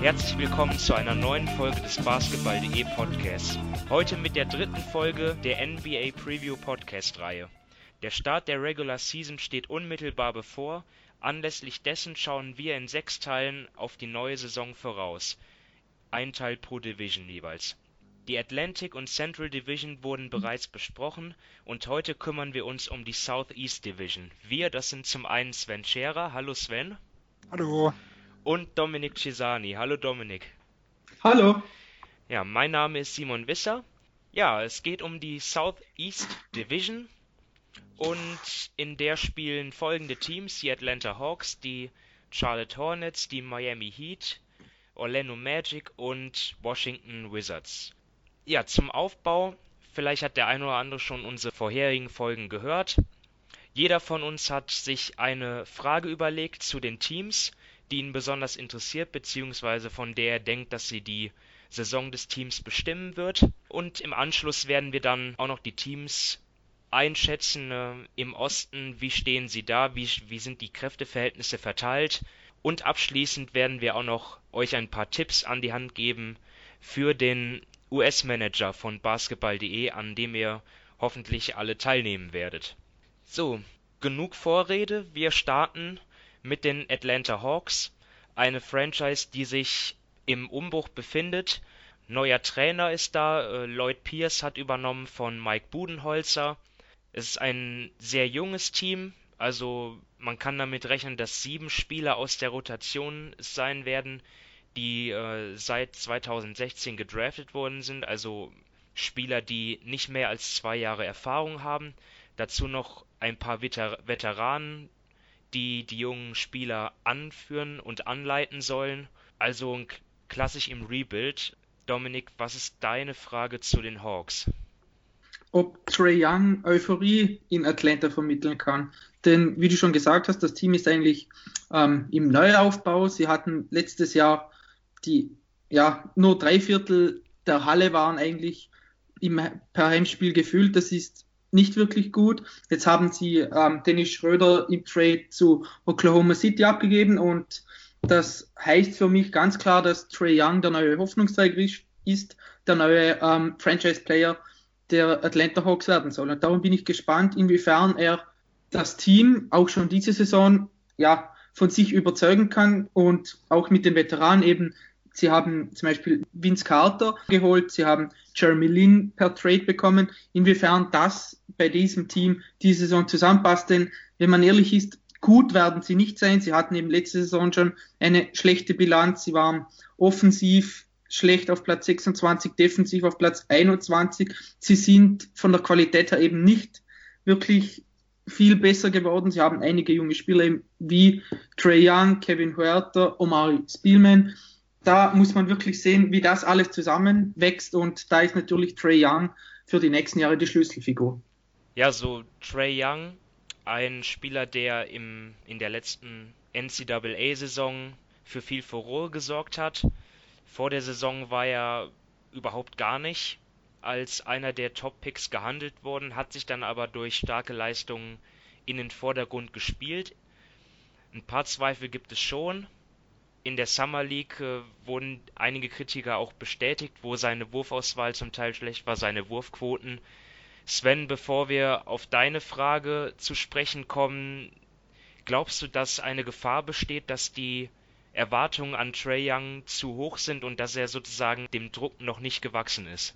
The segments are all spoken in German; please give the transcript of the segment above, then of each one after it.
Herzlich willkommen zu einer neuen Folge des Basketball.de Podcasts. Heute mit der dritten Folge der NBA Preview Podcast Reihe. Der Start der Regular Season steht unmittelbar bevor. Anlässlich dessen schauen wir in sechs Teilen auf die neue Saison voraus. Ein Teil pro Division jeweils. Die Atlantic und Central Division wurden bereits besprochen und heute kümmern wir uns um die Southeast Division. Wir, das sind zum einen Sven Scherer. Hallo Sven. Hallo. Und Dominik Cesani. Hallo Dominik. Hallo. Ja, mein Name ist Simon Wisser. Ja, es geht um die Southeast Division und in der spielen folgende Teams: die Atlanta Hawks, die Charlotte Hornets, die Miami Heat, Orlando Magic und Washington Wizards. Ja, zum Aufbau, vielleicht hat der eine oder andere schon unsere vorherigen Folgen gehört. Jeder von uns hat sich eine Frage überlegt zu den Teams, die ihn besonders interessiert, beziehungsweise von der er denkt, dass sie die Saison des Teams bestimmen wird. Und im Anschluss werden wir dann auch noch die Teams einschätzen äh, im Osten, wie stehen sie da, wie, wie sind die Kräfteverhältnisse verteilt. Und abschließend werden wir auch noch euch ein paar Tipps an die Hand geben für den US-Manager von basketball.de, an dem ihr hoffentlich alle teilnehmen werdet. So, genug Vorrede, wir starten mit den Atlanta Hawks, eine Franchise, die sich im Umbruch befindet. Neuer Trainer ist da, äh, Lloyd Pierce hat übernommen von Mike Budenholzer. Es ist ein sehr junges Team, also man kann damit rechnen, dass sieben Spieler aus der Rotation sein werden, die äh, seit 2016 gedraftet worden sind, also Spieler, die nicht mehr als zwei Jahre Erfahrung haben. Dazu noch ein paar Veter Veteranen, die die jungen Spieler anführen und anleiten sollen. Also klassisch im Rebuild. Dominik, was ist deine Frage zu den Hawks? Ob Trey Young Euphorie in Atlanta vermitteln kann. Denn wie du schon gesagt hast, das Team ist eigentlich ähm, im Neuaufbau. Sie hatten letztes Jahr die, ja, nur drei Viertel der Halle waren eigentlich im per Heimspiel gefüllt. Das ist nicht wirklich gut. Jetzt haben sie ähm, Dennis Schröder im Trade zu Oklahoma City abgegeben und das heißt für mich ganz klar, dass Trey Young der neue Hoffnungsträger ist, der neue ähm, Franchise-Player der Atlanta Hawks werden soll. Und darum bin ich gespannt, inwiefern er das Team auch schon diese Saison ja von sich überzeugen kann und auch mit den Veteranen eben Sie haben zum Beispiel Vince Carter geholt, sie haben Jeremy Lin per Trade bekommen. Inwiefern das bei diesem Team diese Saison zusammenpasst, denn wenn man ehrlich ist, gut werden sie nicht sein. Sie hatten eben letzte Saison schon eine schlechte Bilanz. Sie waren offensiv schlecht auf Platz 26, defensiv auf Platz 21. Sie sind von der Qualität her eben nicht wirklich viel besser geworden. Sie haben einige junge Spieler wie Trey Young, Kevin Huerta, Omari Spielman da muss man wirklich sehen, wie das alles zusammenwächst und da ist natürlich Trey Young für die nächsten Jahre die Schlüsselfigur. Ja, so Trey Young, ein Spieler, der im, in der letzten NCAA-Saison für viel Furore gesorgt hat. Vor der Saison war er überhaupt gar nicht als einer der Top-Picks gehandelt worden, hat sich dann aber durch starke Leistungen in den Vordergrund gespielt. Ein paar Zweifel gibt es schon, in der Summer League äh, wurden einige Kritiker auch bestätigt, wo seine Wurfauswahl zum Teil schlecht war, seine Wurfquoten. Sven, bevor wir auf deine Frage zu sprechen kommen, glaubst du, dass eine Gefahr besteht, dass die Erwartungen an Trey Young zu hoch sind und dass er sozusagen dem Druck noch nicht gewachsen ist?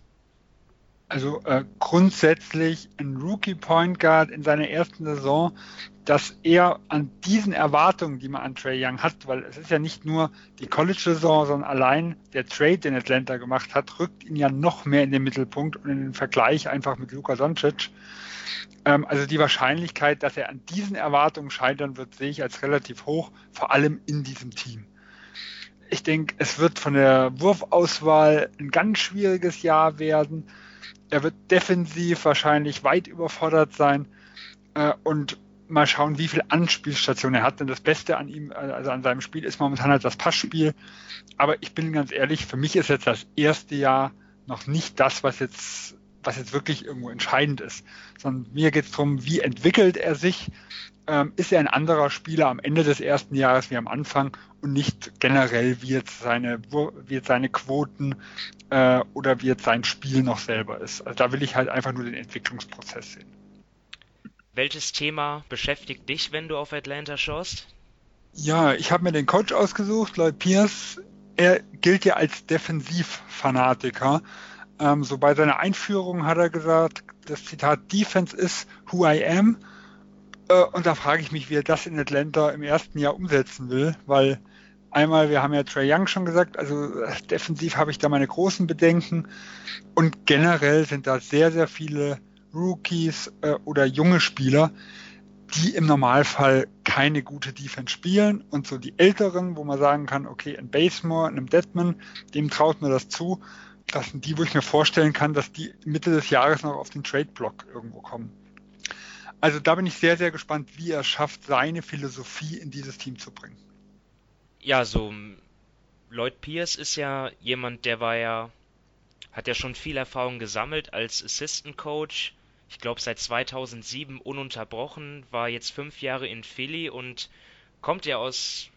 Also äh, grundsätzlich ein Rookie Point Guard in seiner ersten Saison, dass er an diesen Erwartungen, die man an Trey Young hat, weil es ist ja nicht nur die College-Saison, sondern allein der Trade, den Atlanta gemacht hat, rückt ihn ja noch mehr in den Mittelpunkt und in den Vergleich einfach mit Luka Doncic. Ähm, also die Wahrscheinlichkeit, dass er an diesen Erwartungen scheitern wird, sehe ich als relativ hoch, vor allem in diesem Team. Ich denke, es wird von der Wurfauswahl ein ganz schwieriges Jahr werden er wird defensiv wahrscheinlich weit überfordert sein äh, und mal schauen, wie viel Anspielstation er hat. Denn das Beste an ihm, also an seinem Spiel, ist momentan halt das Passspiel. Aber ich bin ganz ehrlich, für mich ist jetzt das erste Jahr noch nicht das, was jetzt was jetzt wirklich irgendwo entscheidend ist, sondern mir geht es darum, wie entwickelt er sich, ähm, ist er ein anderer Spieler am Ende des ersten Jahres wie am Anfang und nicht generell, wie jetzt seine, wie jetzt seine Quoten äh, oder wie jetzt sein Spiel noch selber ist. Also da will ich halt einfach nur den Entwicklungsprozess sehen. Welches Thema beschäftigt dich, wenn du auf Atlanta schaust? Ja, ich habe mir den Coach ausgesucht, Lloyd Pierce. Er gilt ja als Defensivfanatiker. Ähm, so bei seiner Einführung hat er gesagt, das Zitat Defense is who I am. Äh, und da frage ich mich, wie er das in Atlanta im ersten Jahr umsetzen will, weil einmal, wir haben ja Trey Young schon gesagt, also äh, defensiv habe ich da meine großen Bedenken. Und generell sind da sehr, sehr viele Rookies äh, oder junge Spieler, die im Normalfall keine gute Defense spielen. Und so die Älteren, wo man sagen kann, okay, ein Basemore, einem Deadman, dem traut mir das zu, das sind die, wo ich mir vorstellen kann, dass die Mitte des Jahres noch auf den Trade-Block irgendwo kommen. Also da bin ich sehr, sehr gespannt, wie er schafft, seine Philosophie in dieses Team zu bringen. Ja, so Lloyd Pierce ist ja jemand, der war ja, hat ja schon viel Erfahrung gesammelt als Assistant Coach. Ich glaube seit 2007 ununterbrochen, war jetzt fünf Jahre in Philly und kommt ja aus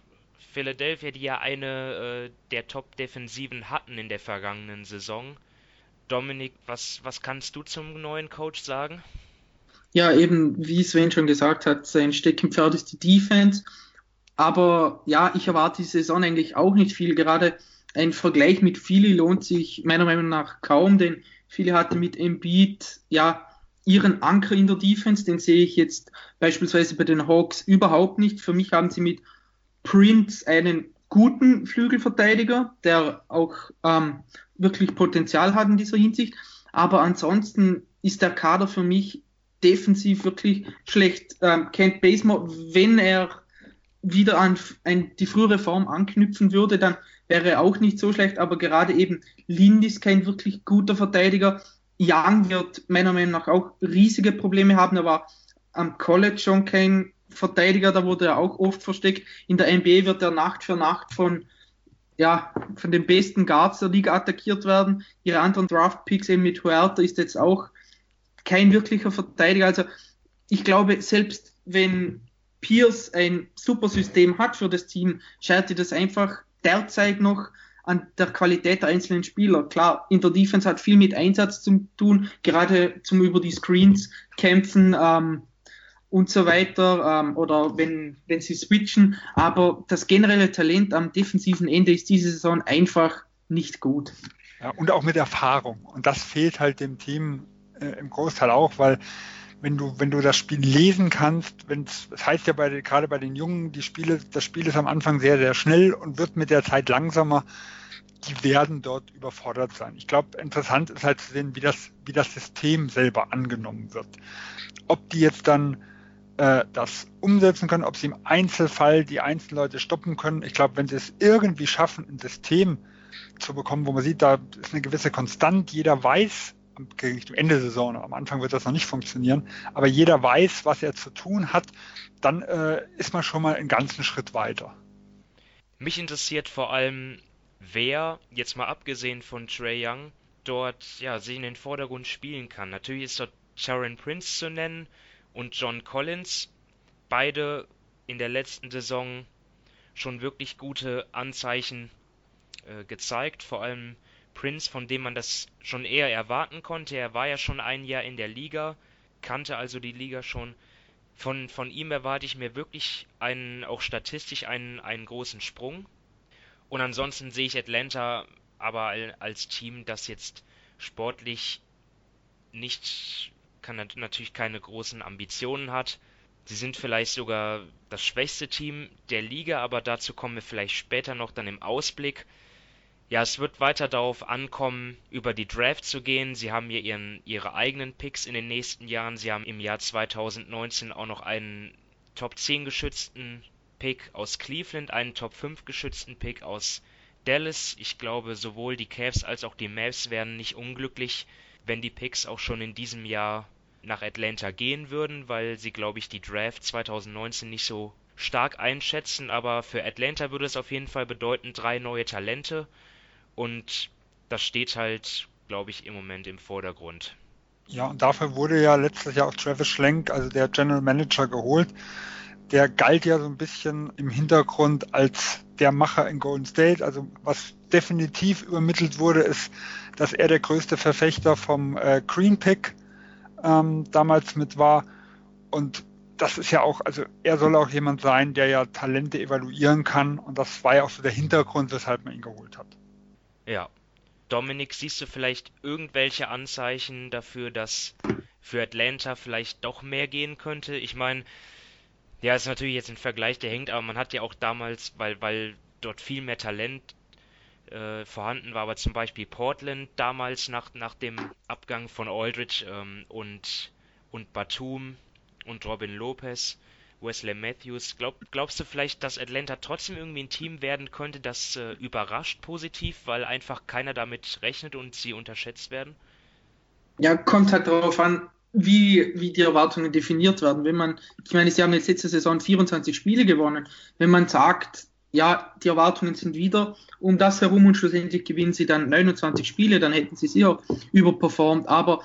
Philadelphia, die ja eine äh, der Top-Defensiven hatten in der vergangenen Saison. Dominik, was, was kannst du zum neuen Coach sagen? Ja, eben, wie Sven schon gesagt hat, sein Steckenpferd ist die Defense. Aber ja, ich erwarte die Saison eigentlich auch nicht viel. Gerade ein Vergleich mit Philly lohnt sich meiner Meinung nach kaum, denn Philly hatte mit Embiid ja ihren Anker in der Defense, den sehe ich jetzt beispielsweise bei den Hawks überhaupt nicht. Für mich haben sie mit Prince einen guten Flügelverteidiger, der auch ähm, wirklich Potenzial hat in dieser Hinsicht. Aber ansonsten ist der Kader für mich defensiv wirklich schlecht. Ähm, Kent Bazemore, wenn er wieder an, an die frühere Form anknüpfen würde, dann wäre er auch nicht so schlecht, aber gerade eben Lind ist kein wirklich guter Verteidiger. Young wird meiner Meinung nach auch riesige Probleme haben. Er war am College schon kein Verteidiger, da wurde er auch oft versteckt. In der NBA wird er Nacht für Nacht von, ja, von den besten Guards der Liga attackiert werden. Ihre anderen Draft-Picks eben mit Huerta ist jetzt auch kein wirklicher Verteidiger. Also ich glaube, selbst wenn Pierce ein super System hat für das Team, scheitert das einfach derzeit noch an der Qualität der einzelnen Spieler. Klar, in der Defense hat viel mit Einsatz zu tun, gerade zum über die Screens kämpfen ähm, und so weiter ähm, oder wenn, wenn sie switchen. Aber das generelle Talent am defensiven Ende ist diese Saison einfach nicht gut. Ja, und auch mit Erfahrung. Und das fehlt halt dem Team äh, im Großteil auch, weil wenn du, wenn du das Spiel lesen kannst, wenn das heißt ja bei, gerade bei den Jungen, die Spiele, das Spiel ist am Anfang sehr, sehr schnell und wird mit der Zeit langsamer. Die werden dort überfordert sein. Ich glaube, interessant ist halt zu sehen, wie das, wie das System selber angenommen wird. Ob die jetzt dann äh, das umsetzen können, ob sie im Einzelfall die einzelnen Leute stoppen können. Ich glaube, wenn sie es irgendwie schaffen, ein System zu bekommen, wo man sieht, da ist eine gewisse Konstant, jeder weiß, am Ende der Saison, am Anfang wird das noch nicht funktionieren, aber jeder weiß, was er zu tun hat, dann äh, ist man schon mal einen ganzen Schritt weiter. Mich interessiert vor allem, wer, jetzt mal abgesehen von Trey Young, dort ja, sich in den Vordergrund spielen kann. Natürlich ist dort Sharon Prince zu nennen und John Collins, beide in der letzten Saison schon wirklich gute Anzeichen äh, gezeigt, vor allem Prince, von dem man das schon eher erwarten konnte. Er war ja schon ein Jahr in der Liga, kannte also die Liga schon. Von, von ihm erwarte ich mir wirklich einen, auch statistisch einen, einen großen Sprung. Und ansonsten sehe ich Atlanta aber als Team, das jetzt sportlich nicht, kann natürlich keine großen Ambitionen hat. Sie sind vielleicht sogar das schwächste Team der Liga, aber dazu kommen wir vielleicht später noch dann im Ausblick. Ja, es wird weiter darauf ankommen, über die Draft zu gehen. Sie haben hier ihren, ihre eigenen Picks in den nächsten Jahren. Sie haben im Jahr 2019 auch noch einen Top 10 geschützten Pick aus Cleveland, einen Top 5 geschützten Pick aus Dallas. Ich glaube, sowohl die Cavs als auch die Mavs wären nicht unglücklich, wenn die Picks auch schon in diesem Jahr nach Atlanta gehen würden, weil sie, glaube ich, die Draft 2019 nicht so stark einschätzen. Aber für Atlanta würde es auf jeden Fall bedeuten, drei neue Talente und das steht halt, glaube ich, im Moment im Vordergrund. Ja, und dafür wurde ja letztes Jahr auch Travis Schlenk, also der General Manager, geholt. Der galt ja so ein bisschen im Hintergrund als der Macher in Golden State. Also was definitiv übermittelt wurde, ist, dass er der größte Verfechter vom äh, Green Pick ähm, damals mit war. Und das ist ja auch, also er soll auch jemand sein, der ja Talente evaluieren kann. Und das war ja auch so der Hintergrund, weshalb man ihn geholt hat. Ja. Dominik, siehst du vielleicht irgendwelche Anzeichen dafür, dass für Atlanta vielleicht doch mehr gehen könnte? Ich meine, ja, ist natürlich jetzt ein Vergleich, der hängt, aber man hat ja auch damals, weil, weil dort viel mehr Talent äh, vorhanden war, aber zum Beispiel Portland damals nach, nach dem Abgang von Aldridge ähm, und, und Batum und Robin Lopez, Wesley Matthews. Glaub, glaubst du vielleicht, dass Atlanta trotzdem irgendwie ein Team werden könnte, das äh, überrascht positiv, weil einfach keiner damit rechnet und sie unterschätzt werden? Ja, kommt halt darauf an, wie, wie die Erwartungen definiert werden. Wenn man, ich meine, sie haben jetzt letzte Saison 24 Spiele gewonnen. Wenn man sagt, ja, die Erwartungen sind wieder um das herum und schlussendlich gewinnen sie dann 29 Spiele, dann hätten sie sicher überperformt. Aber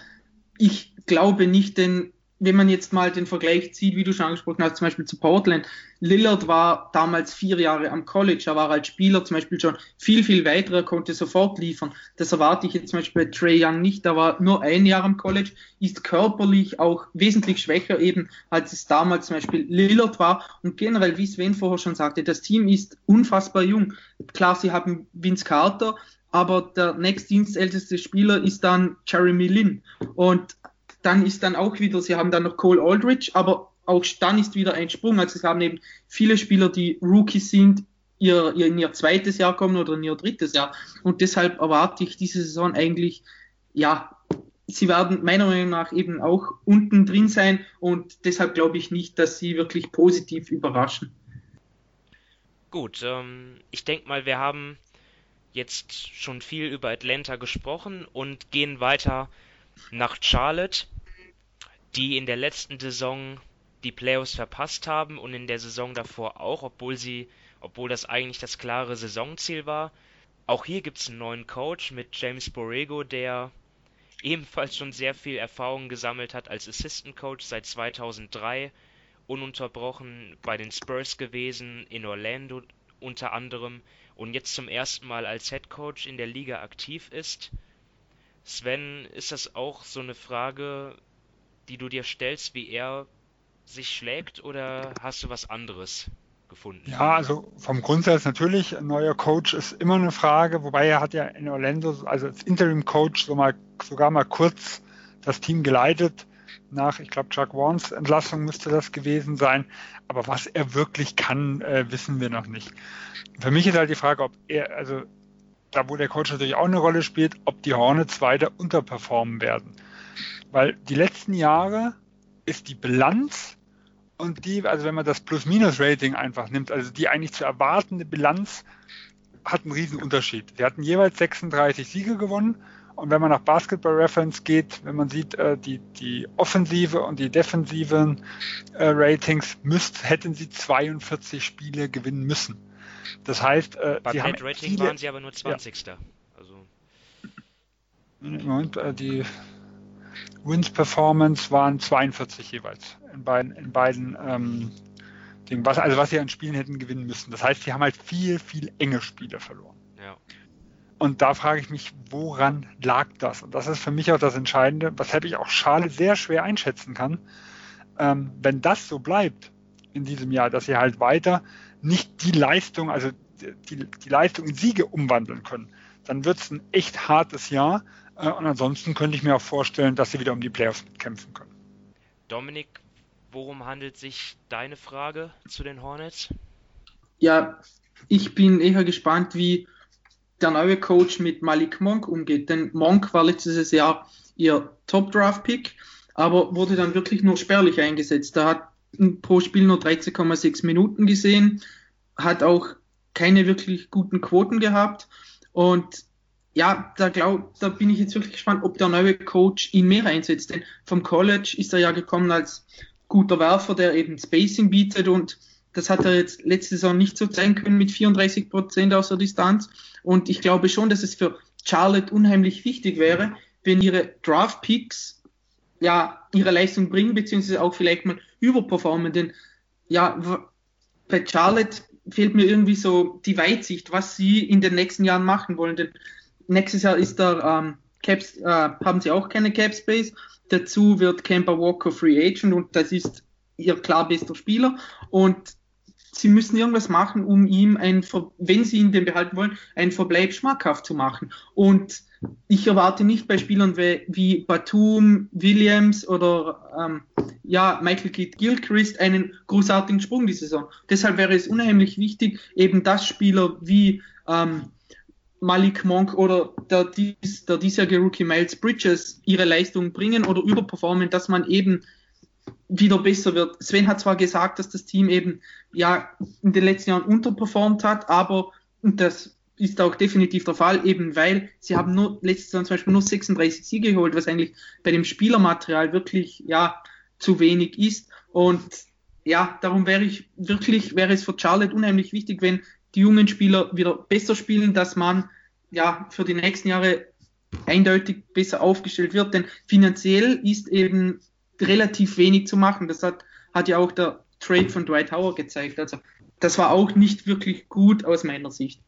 ich glaube nicht, denn wenn man jetzt mal den Vergleich zieht, wie du schon angesprochen hast, zum Beispiel zu Portland, Lillard war damals vier Jahre am College, er war als Spieler zum Beispiel schon viel, viel weiter, er konnte sofort liefern. Das erwarte ich jetzt zum Beispiel bei Trey Young nicht, er war nur ein Jahr am College, ist körperlich auch wesentlich schwächer eben, als es damals zum Beispiel Lillard war. Und generell, wie Sven vorher schon sagte, das Team ist unfassbar jung. Klar, sie haben Vince Carter, aber der nächstdienstälteste Spieler ist dann Jeremy Lin. Und dann ist dann auch wieder, sie haben dann noch Cole Aldridge, aber auch dann ist wieder ein Sprung. Also sie haben eben viele Spieler, die Rookies sind, ihr, ihr in ihr zweites Jahr kommen oder in ihr drittes Jahr. Und deshalb erwarte ich diese Saison eigentlich, ja, sie werden meiner Meinung nach eben auch unten drin sein und deshalb glaube ich nicht, dass sie wirklich positiv überraschen. Gut, ähm, ich denke mal, wir haben jetzt schon viel über Atlanta gesprochen und gehen weiter nach Charlotte, die in der letzten Saison die Playoffs verpasst haben und in der Saison davor auch, obwohl sie, obwohl das eigentlich das klare Saisonziel war. Auch hier gibt es einen neuen Coach mit James Borrego, der ebenfalls schon sehr viel Erfahrung gesammelt hat als Assistant Coach seit 2003, ununterbrochen bei den Spurs gewesen, in Orlando unter anderem und jetzt zum ersten Mal als Head Coach in der Liga aktiv ist. Sven, ist das auch so eine Frage, die du dir stellst, wie er sich schlägt, oder hast du was anderes gefunden? Ja, also vom Grundsatz natürlich, ein neuer Coach ist immer eine Frage, wobei er hat ja in Orlando, also als Interim-Coach so mal, sogar mal kurz das Team geleitet. Nach, ich glaube, Chuck Warnes Entlassung müsste das gewesen sein. Aber was er wirklich kann, äh, wissen wir noch nicht. Für mich ist halt die Frage, ob er, also da wo der Coach natürlich auch eine Rolle spielt, ob die Hornets weiter unterperformen werden. Weil die letzten Jahre ist die Bilanz und die, also wenn man das Plus-Minus-Rating einfach nimmt, also die eigentlich zu erwartende Bilanz hat einen riesen Unterschied. Wir hatten jeweils 36 Siege gewonnen und wenn man nach Basketball Reference geht, wenn man sieht, äh, die, die offensive und die defensiven äh, Ratings, müsst, hätten sie 42 Spiele gewinnen müssen. Das heißt, äh, Bei sie haben Rating viele, waren sie aber nur 20. Ja. Also. Moment, die Wins Performance waren 42 jeweils in beiden, in beiden ähm, Dingen, was, also was sie an Spielen hätten gewinnen müssen. Das heißt, sie haben halt viel, viel enge Spiele verloren. Ja. Und da frage ich mich, woran lag das? Und das ist für mich auch das Entscheidende, weshalb ich auch Schale sehr schwer einschätzen kann. Ähm, wenn das so bleibt in diesem Jahr, dass sie halt weiter nicht die Leistung, also die, die Leistung in Siege umwandeln können, dann wird es ein echt hartes Jahr. Äh, und ansonsten könnte ich mir auch vorstellen, dass sie wieder um die Playoffs kämpfen können. Dominik, worum handelt sich deine Frage zu den Hornets? Ja, ich bin eher gespannt, wie der neue Coach mit Malik Monk umgeht. Denn Monk war letztes Jahr ihr Top-Draft-Pick, aber wurde dann wirklich nur spärlich eingesetzt. Da hat pro Spiel nur 13,6 Minuten gesehen, hat auch keine wirklich guten Quoten gehabt und ja, da, glaub, da bin ich jetzt wirklich gespannt, ob der neue Coach ihn mehr einsetzt. Denn vom College ist er ja gekommen als guter Werfer, der eben Spacing bietet und das hat er jetzt letzte Saison nicht so zeigen können mit 34 Prozent aus der Distanz. Und ich glaube schon, dass es für Charlotte unheimlich wichtig wäre, wenn ihre Draft Picks ja, ihre Leistung bringen, beziehungsweise auch vielleicht mal überperformen. Denn ja, bei Charlotte fehlt mir irgendwie so die Weitsicht, was sie in den nächsten Jahren machen wollen. Denn nächstes Jahr ist da ähm, Caps, äh, haben sie auch keine Cap Space. Dazu wird Kemba Walker Free Agent und das ist ihr klar bester Spieler. Und sie müssen irgendwas machen, um ihm ein, wenn sie ihn denn behalten wollen, einen Verbleib schmackhaft zu machen. Und ich erwarte nicht bei Spielern wie, wie Batum, Williams oder ähm, ja, Michael Kidd Gilchrist einen großartigen Sprung diese Saison. Deshalb wäre es unheimlich wichtig, eben dass Spieler wie ähm, Malik Monk oder der, dies, der diesjährige Rookie Miles Bridges ihre Leistung bringen oder überperformen, dass man eben wieder besser wird. Sven hat zwar gesagt, dass das Team eben ja in den letzten Jahren unterperformt hat, aber und das ist auch definitiv der Fall, eben weil sie haben nur letztes Jahr zum Beispiel nur 36 Siege geholt, was eigentlich bei dem Spielermaterial wirklich ja zu wenig ist. Und ja, darum wäre ich wirklich, wäre es für Charlotte unheimlich wichtig, wenn die jungen Spieler wieder besser spielen, dass man ja für die nächsten Jahre eindeutig besser aufgestellt wird, denn finanziell ist eben relativ wenig zu machen. Das hat, hat ja auch der Trade von Dwight Howard gezeigt. Also das war auch nicht wirklich gut aus meiner Sicht.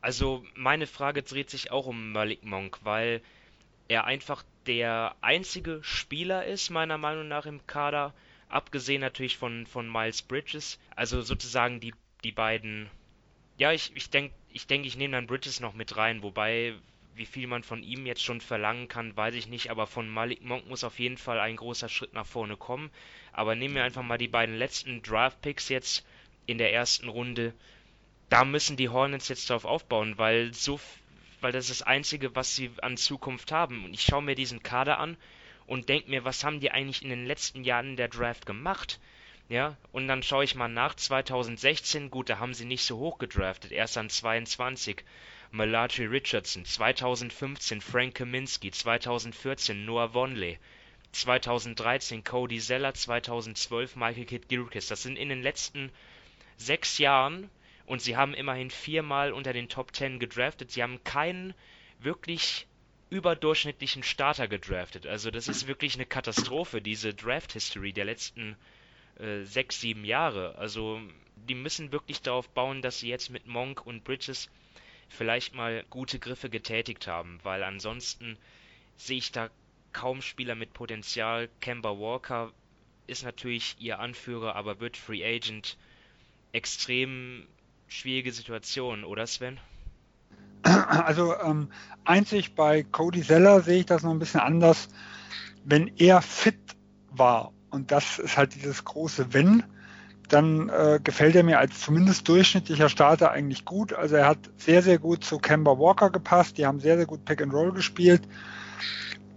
Also meine Frage dreht sich auch um Malik Monk, weil er einfach der einzige Spieler ist, meiner Meinung nach im Kader, abgesehen natürlich von, von Miles Bridges, also sozusagen die, die beiden. Ja, ich, ich denke, ich, denk, ich nehme dann Bridges noch mit rein, wobei wie viel man von ihm jetzt schon verlangen kann, weiß ich nicht, aber von Malik Monk muss auf jeden Fall ein großer Schritt nach vorne kommen. Aber nehmen wir einfach mal die beiden letzten Draft-Picks jetzt in der ersten Runde. Da müssen die Hornets jetzt drauf aufbauen, weil so, weil das ist das Einzige, was sie an Zukunft haben. Und ich schaue mir diesen Kader an und denke mir, was haben die eigentlich in den letzten Jahren der Draft gemacht? Ja, und dann schaue ich mal nach 2016, gut, da haben sie nicht so hoch gedraftet, erst an 22. Malachi Richardson, 2015 Frank Kaminsky, 2014 Noah Vonleh, 2013 Cody Zeller, 2012 Michael Kidd Gilchrist. Das sind in den letzten sechs Jahren und sie haben immerhin viermal unter den Top Ten gedraftet. Sie haben keinen wirklich überdurchschnittlichen Starter gedraftet. Also das ist wirklich eine Katastrophe, diese Draft-History der letzten äh, sechs, sieben Jahre. Also die müssen wirklich darauf bauen, dass sie jetzt mit Monk und Bridges vielleicht mal gute Griffe getätigt haben, weil ansonsten sehe ich da kaum Spieler mit Potenzial. Kemba Walker ist natürlich ihr Anführer, aber wird Free Agent. Extrem schwierige Situation, oder Sven? Also ähm, einzig bei Cody Zeller sehe ich das noch ein bisschen anders. Wenn er fit war, und das ist halt dieses große Wenn, dann äh, gefällt er mir als zumindest durchschnittlicher Starter eigentlich gut. Also er hat sehr, sehr gut zu Kemba Walker gepasst. Die haben sehr, sehr gut Pick and Roll gespielt.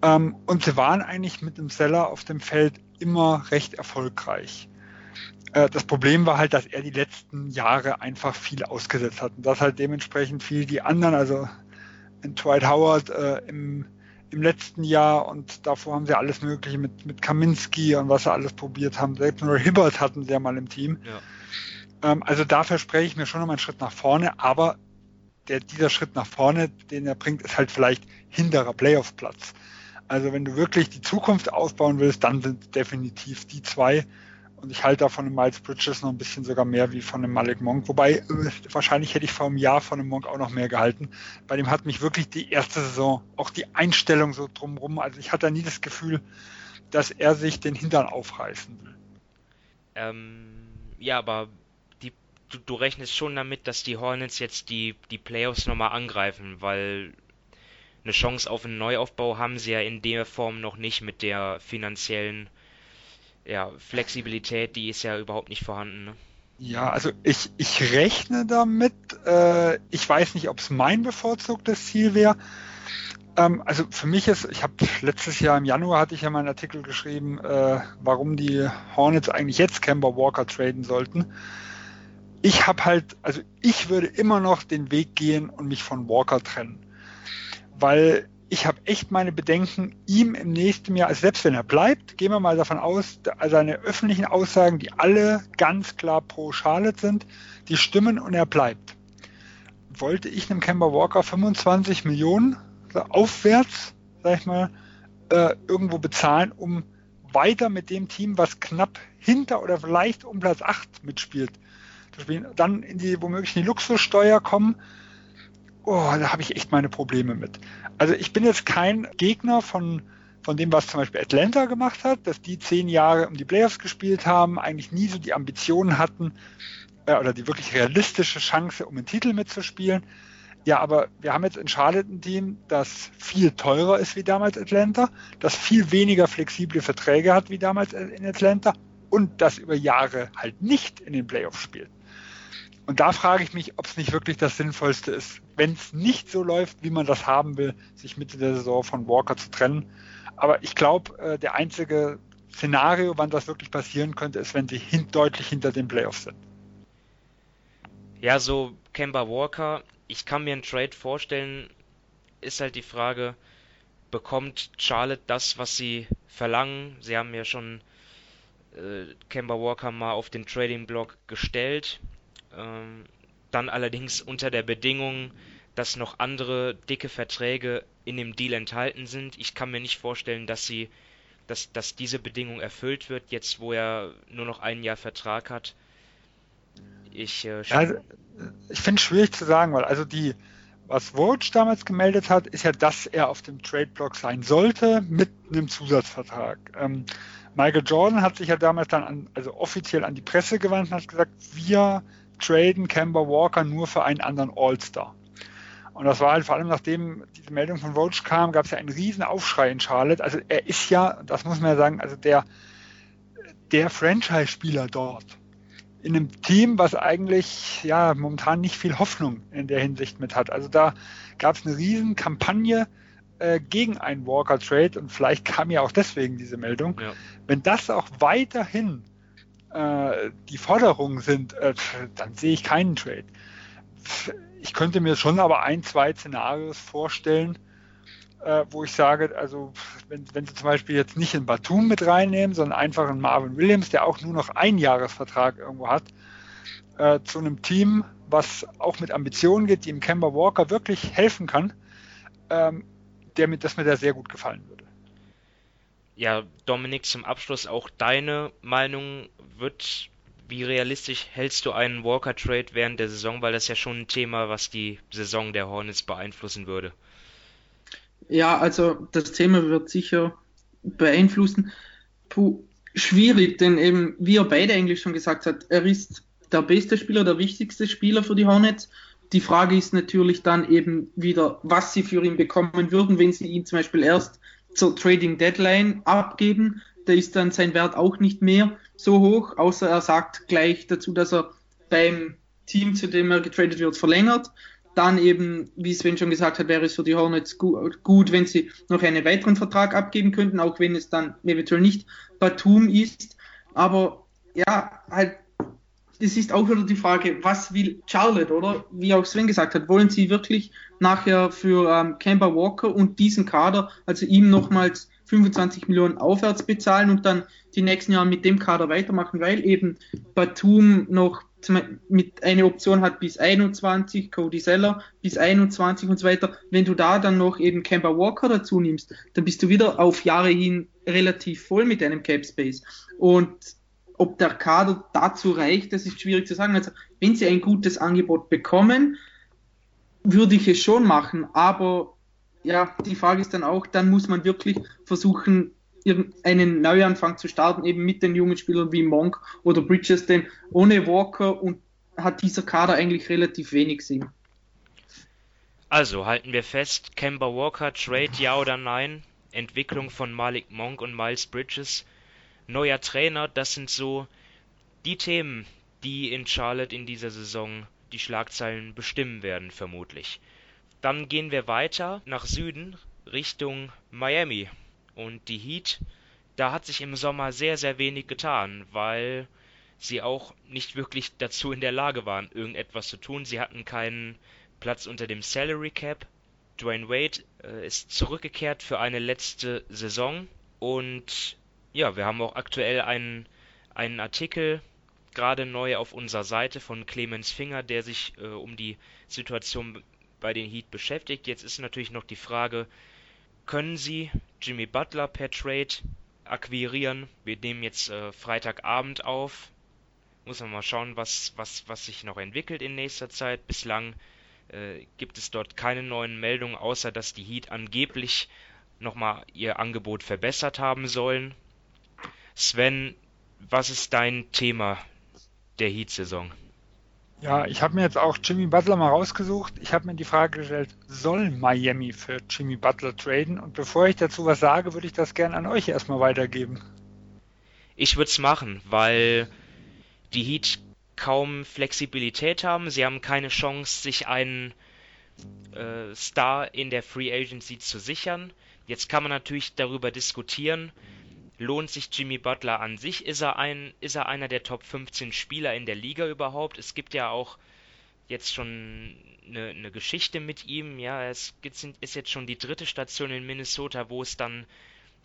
Ähm, und sie waren eigentlich mit dem Seller auf dem Feld immer recht erfolgreich. Äh, das Problem war halt, dass er die letzten Jahre einfach viel ausgesetzt hat und dass halt dementsprechend viel die anderen, also in Dwight Howard äh, im im letzten Jahr und davor haben sie alles Mögliche mit, mit Kaminski und was sie alles probiert haben. Selbst nur Hibbert hatten sie ja mal im Team. Ja. Ähm, also da verspreche ich mir schon noch einen Schritt nach vorne, aber der, dieser Schritt nach vorne, den er bringt, ist halt vielleicht hinterer Playoff-Platz. Also wenn du wirklich die Zukunft aufbauen willst, dann sind definitiv die zwei und ich halte da von dem Miles Bridges noch ein bisschen sogar mehr wie von dem Malik Monk. Wobei, äh, wahrscheinlich hätte ich vor einem Jahr von dem Monk auch noch mehr gehalten. Bei dem hat mich wirklich die erste Saison, auch die Einstellung so drumrum, also ich hatte nie das Gefühl, dass er sich den Hintern aufreißen will. Ähm, ja, aber die, du, du rechnest schon damit, dass die Hornets jetzt die, die Playoffs nochmal angreifen, weil eine Chance auf einen Neuaufbau haben sie ja in der Form noch nicht mit der finanziellen ja, Flexibilität, die ist ja überhaupt nicht vorhanden. Ne? Ja, also ich, ich rechne damit. Äh, ich weiß nicht, ob es mein bevorzugtes Ziel wäre. Ähm, also für mich ist, ich habe letztes Jahr im Januar hatte ich ja mal einen Artikel geschrieben, äh, warum die Hornets eigentlich jetzt Kemba Walker traden sollten. Ich habe halt, also ich würde immer noch den Weg gehen und mich von Walker trennen. Weil ich habe echt meine Bedenken, ihm im nächsten Jahr, also selbst wenn er bleibt, gehen wir mal davon aus, seine öffentlichen Aussagen, die alle ganz klar pro Charlotte sind, die stimmen und er bleibt. Wollte ich einem Kemba Walker 25 Millionen aufwärts, sag ich mal, äh, irgendwo bezahlen, um weiter mit dem Team, was knapp hinter oder vielleicht um Platz 8 mitspielt, zu spielen. Dann in die womöglich in die Luxussteuer kommen. Oh, da habe ich echt meine Probleme mit. Also ich bin jetzt kein Gegner von, von dem, was zum Beispiel Atlanta gemacht hat, dass die zehn Jahre um die Playoffs gespielt haben, eigentlich nie so die Ambitionen hatten äh, oder die wirklich realistische Chance, um einen Titel mitzuspielen. Ja, aber wir haben jetzt in Charlotte ein Team, das viel teurer ist wie damals Atlanta, das viel weniger flexible Verträge hat wie damals in Atlanta und das über Jahre halt nicht in den Playoffs spielt. Und da frage ich mich, ob es nicht wirklich das Sinnvollste ist, wenn es nicht so läuft, wie man das haben will, sich Mitte der Saison von Walker zu trennen. Aber ich glaube, äh, der einzige Szenario, wann das wirklich passieren könnte, ist, wenn sie hin deutlich hinter den Playoffs sind. Ja, so Kemba Walker ich kann mir einen Trade vorstellen, ist halt die Frage, bekommt Charlotte das, was sie verlangen? Sie haben ja schon äh, Kemba Walker mal auf den Trading Block gestellt. Ähm, dann allerdings unter der Bedingung, dass noch andere dicke Verträge in dem Deal enthalten sind. Ich kann mir nicht vorstellen, dass sie, dass, dass diese Bedingung erfüllt wird, jetzt wo er nur noch ein Jahr Vertrag hat. Ich, äh, also, ich finde es schwierig zu sagen, weil also die, was Woj damals gemeldet hat, ist ja, dass er auf dem Trade-Block sein sollte mit einem Zusatzvertrag. Ähm, Michael Jordan hat sich ja damals dann an, also offiziell an die Presse gewandt und hat gesagt, wir traden Kemba Walker nur für einen anderen All-Star. Und das war halt vor allem nachdem diese Meldung von Roach kam, gab es ja einen riesen Aufschrei in Charlotte. Also er ist ja, das muss man ja sagen, also der, der Franchise-Spieler dort in einem Team, was eigentlich ja momentan nicht viel Hoffnung in der Hinsicht mit hat. Also da gab es eine riesen Kampagne äh, gegen einen Walker Trade und vielleicht kam ja auch deswegen diese Meldung. Ja. Wenn das auch weiterhin äh, die Forderungen sind, äh, dann sehe ich keinen Trade. Ich könnte mir schon aber ein, zwei Szenarios vorstellen, äh, wo ich sage, also wenn, wenn Sie zum Beispiel jetzt nicht in Batum mit reinnehmen, sondern einfach einen Marvin Williams, der auch nur noch ein Jahresvertrag irgendwo hat, äh, zu einem Team, was auch mit Ambitionen geht, die im Kemba Walker wirklich helfen kann, ähm, der mit, das mir da sehr gut gefallen würde. Ja, Dominik, zum Abschluss auch deine Meinung wird wie realistisch hältst du einen Walker-Trade während der Saison, weil das ja schon ein Thema, was die Saison der Hornets beeinflussen würde. Ja, also das Thema wird sicher beeinflussen. Puh, schwierig, denn eben, wie er beide eigentlich schon gesagt hat, er ist der beste Spieler, der wichtigste Spieler für die Hornets. Die Frage ist natürlich dann eben wieder, was sie für ihn bekommen würden, wenn sie ihn zum Beispiel erst zur Trading Deadline abgeben. Da ist dann sein Wert auch nicht mehr so hoch, außer er sagt gleich dazu, dass er beim Team, zu dem er getradet wird, verlängert. Dann eben, wie Sven schon gesagt hat, wäre es für die Hornets gut, gut, wenn sie noch einen weiteren Vertrag abgeben könnten, auch wenn es dann eventuell nicht Batum ist. Aber ja, halt, es ist auch wieder die Frage, was will Charlotte, oder? Wie auch Sven gesagt hat, wollen sie wirklich nachher für ähm, Kemba Walker und diesen Kader, also ihm nochmals 25 Millionen aufwärts bezahlen und dann die nächsten Jahre mit dem Kader weitermachen, weil eben Batum noch mit eine Option hat bis 21, Cody Seller bis 21 und so weiter. Wenn du da dann noch eben Kemba Walker dazu nimmst, dann bist du wieder auf Jahre hin relativ voll mit deinem Cap Space. Und ob der Kader dazu reicht, das ist schwierig zu sagen. Also, wenn sie ein gutes Angebot bekommen, würde ich es schon machen. Aber ja, die Frage ist dann auch, dann muss man wirklich versuchen, einen Neuanfang zu starten, eben mit den jungen Spielern wie Monk oder Bridges, denn ohne Walker und hat dieser Kader eigentlich relativ wenig Sinn. Also halten wir fest, Kemba Walker, Trade ja oder nein, Entwicklung von Malik Monk und Miles Bridges, neuer Trainer, das sind so die Themen, die in Charlotte in dieser Saison die Schlagzeilen bestimmen werden, vermutlich. Dann gehen wir weiter nach Süden Richtung Miami. Und die Heat, da hat sich im Sommer sehr, sehr wenig getan, weil sie auch nicht wirklich dazu in der Lage waren, irgendetwas zu tun. Sie hatten keinen Platz unter dem Salary Cap. Dwayne Wade äh, ist zurückgekehrt für eine letzte Saison. Und ja, wir haben auch aktuell einen, einen Artikel gerade neu auf unserer Seite von Clemens Finger, der sich äh, um die Situation bei den Heat beschäftigt. Jetzt ist natürlich noch die Frage, können sie Jimmy Butler per Trade akquirieren. Wir nehmen jetzt äh, Freitagabend auf. Muss man mal schauen, was, was, was sich noch entwickelt in nächster Zeit. Bislang äh, gibt es dort keine neuen Meldungen, außer dass die Heat angeblich nochmal ihr Angebot verbessert haben sollen. Sven, was ist dein Thema der Heat-Saison? Ja, ich habe mir jetzt auch Jimmy Butler mal rausgesucht. Ich habe mir die Frage gestellt, soll Miami für Jimmy Butler traden? Und bevor ich dazu was sage, würde ich das gerne an euch erstmal weitergeben. Ich würde es machen, weil die Heat kaum Flexibilität haben. Sie haben keine Chance, sich einen äh, Star in der Free Agency zu sichern. Jetzt kann man natürlich darüber diskutieren, lohnt sich Jimmy Butler an sich? Ist er ein, ist er einer der Top 15 Spieler in der Liga überhaupt? Es gibt ja auch jetzt schon eine, eine Geschichte mit ihm. Ja, es ist jetzt schon die dritte Station in Minnesota, wo es dann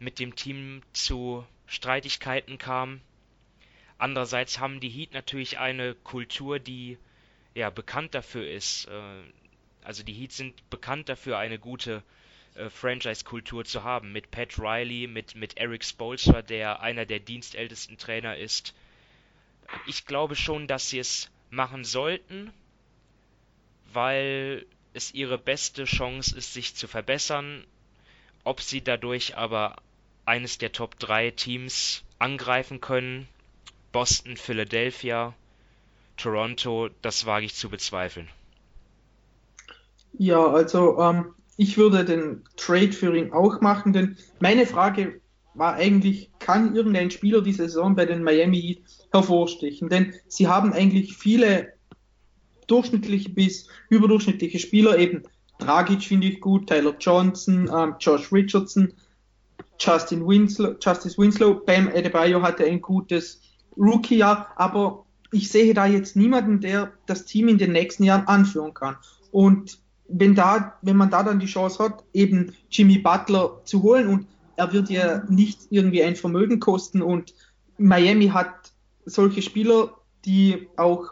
mit dem Team zu Streitigkeiten kam. Andererseits haben die Heat natürlich eine Kultur, die ja bekannt dafür ist. Äh, also die Heat sind bekannt dafür, eine gute äh, Franchise-Kultur zu haben. Mit Pat Riley, mit, mit Eric Spolstra, der einer der dienstältesten Trainer ist. Ich glaube schon, dass sie es machen sollten, weil es ihre beste Chance ist, sich zu verbessern. Ob sie dadurch aber eines der Top 3 Teams angreifen können, Boston, Philadelphia, Toronto, das wage ich zu bezweifeln. Ja, also ähm, ich würde den Trade für ihn auch machen, denn meine Frage war eigentlich, kann irgendein Spieler diese Saison bei den Miami Heat hervorstechen? Denn sie haben eigentlich viele durchschnittliche bis überdurchschnittliche Spieler, eben Dragic finde ich gut, Tyler Johnson, ähm, Josh Richardson, Justin Winslow, Justice Winslow, Bam Adebayo hatte ein gutes Rookie-Jahr, aber ich sehe da jetzt niemanden, der das Team in den nächsten Jahren anführen kann. Und wenn da, wenn man da dann die Chance hat, eben Jimmy Butler zu holen und er wird ja nicht irgendwie ein Vermögen kosten und Miami hat solche Spieler, die auch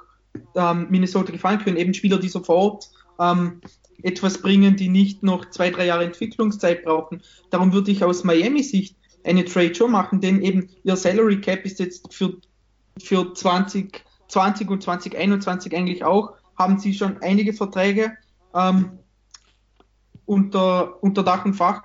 ähm, Minnesota gefallen können, eben Spieler, die sofort ähm, etwas bringen, die nicht noch zwei, drei Jahre Entwicklungszeit brauchen. Darum würde ich aus Miami-Sicht eine Trade schon machen, denn eben ihr Salary Cap ist jetzt für, für 2020 und 2021 eigentlich auch, haben sie schon einige Verträge ähm, unter, unter Dach und Fach.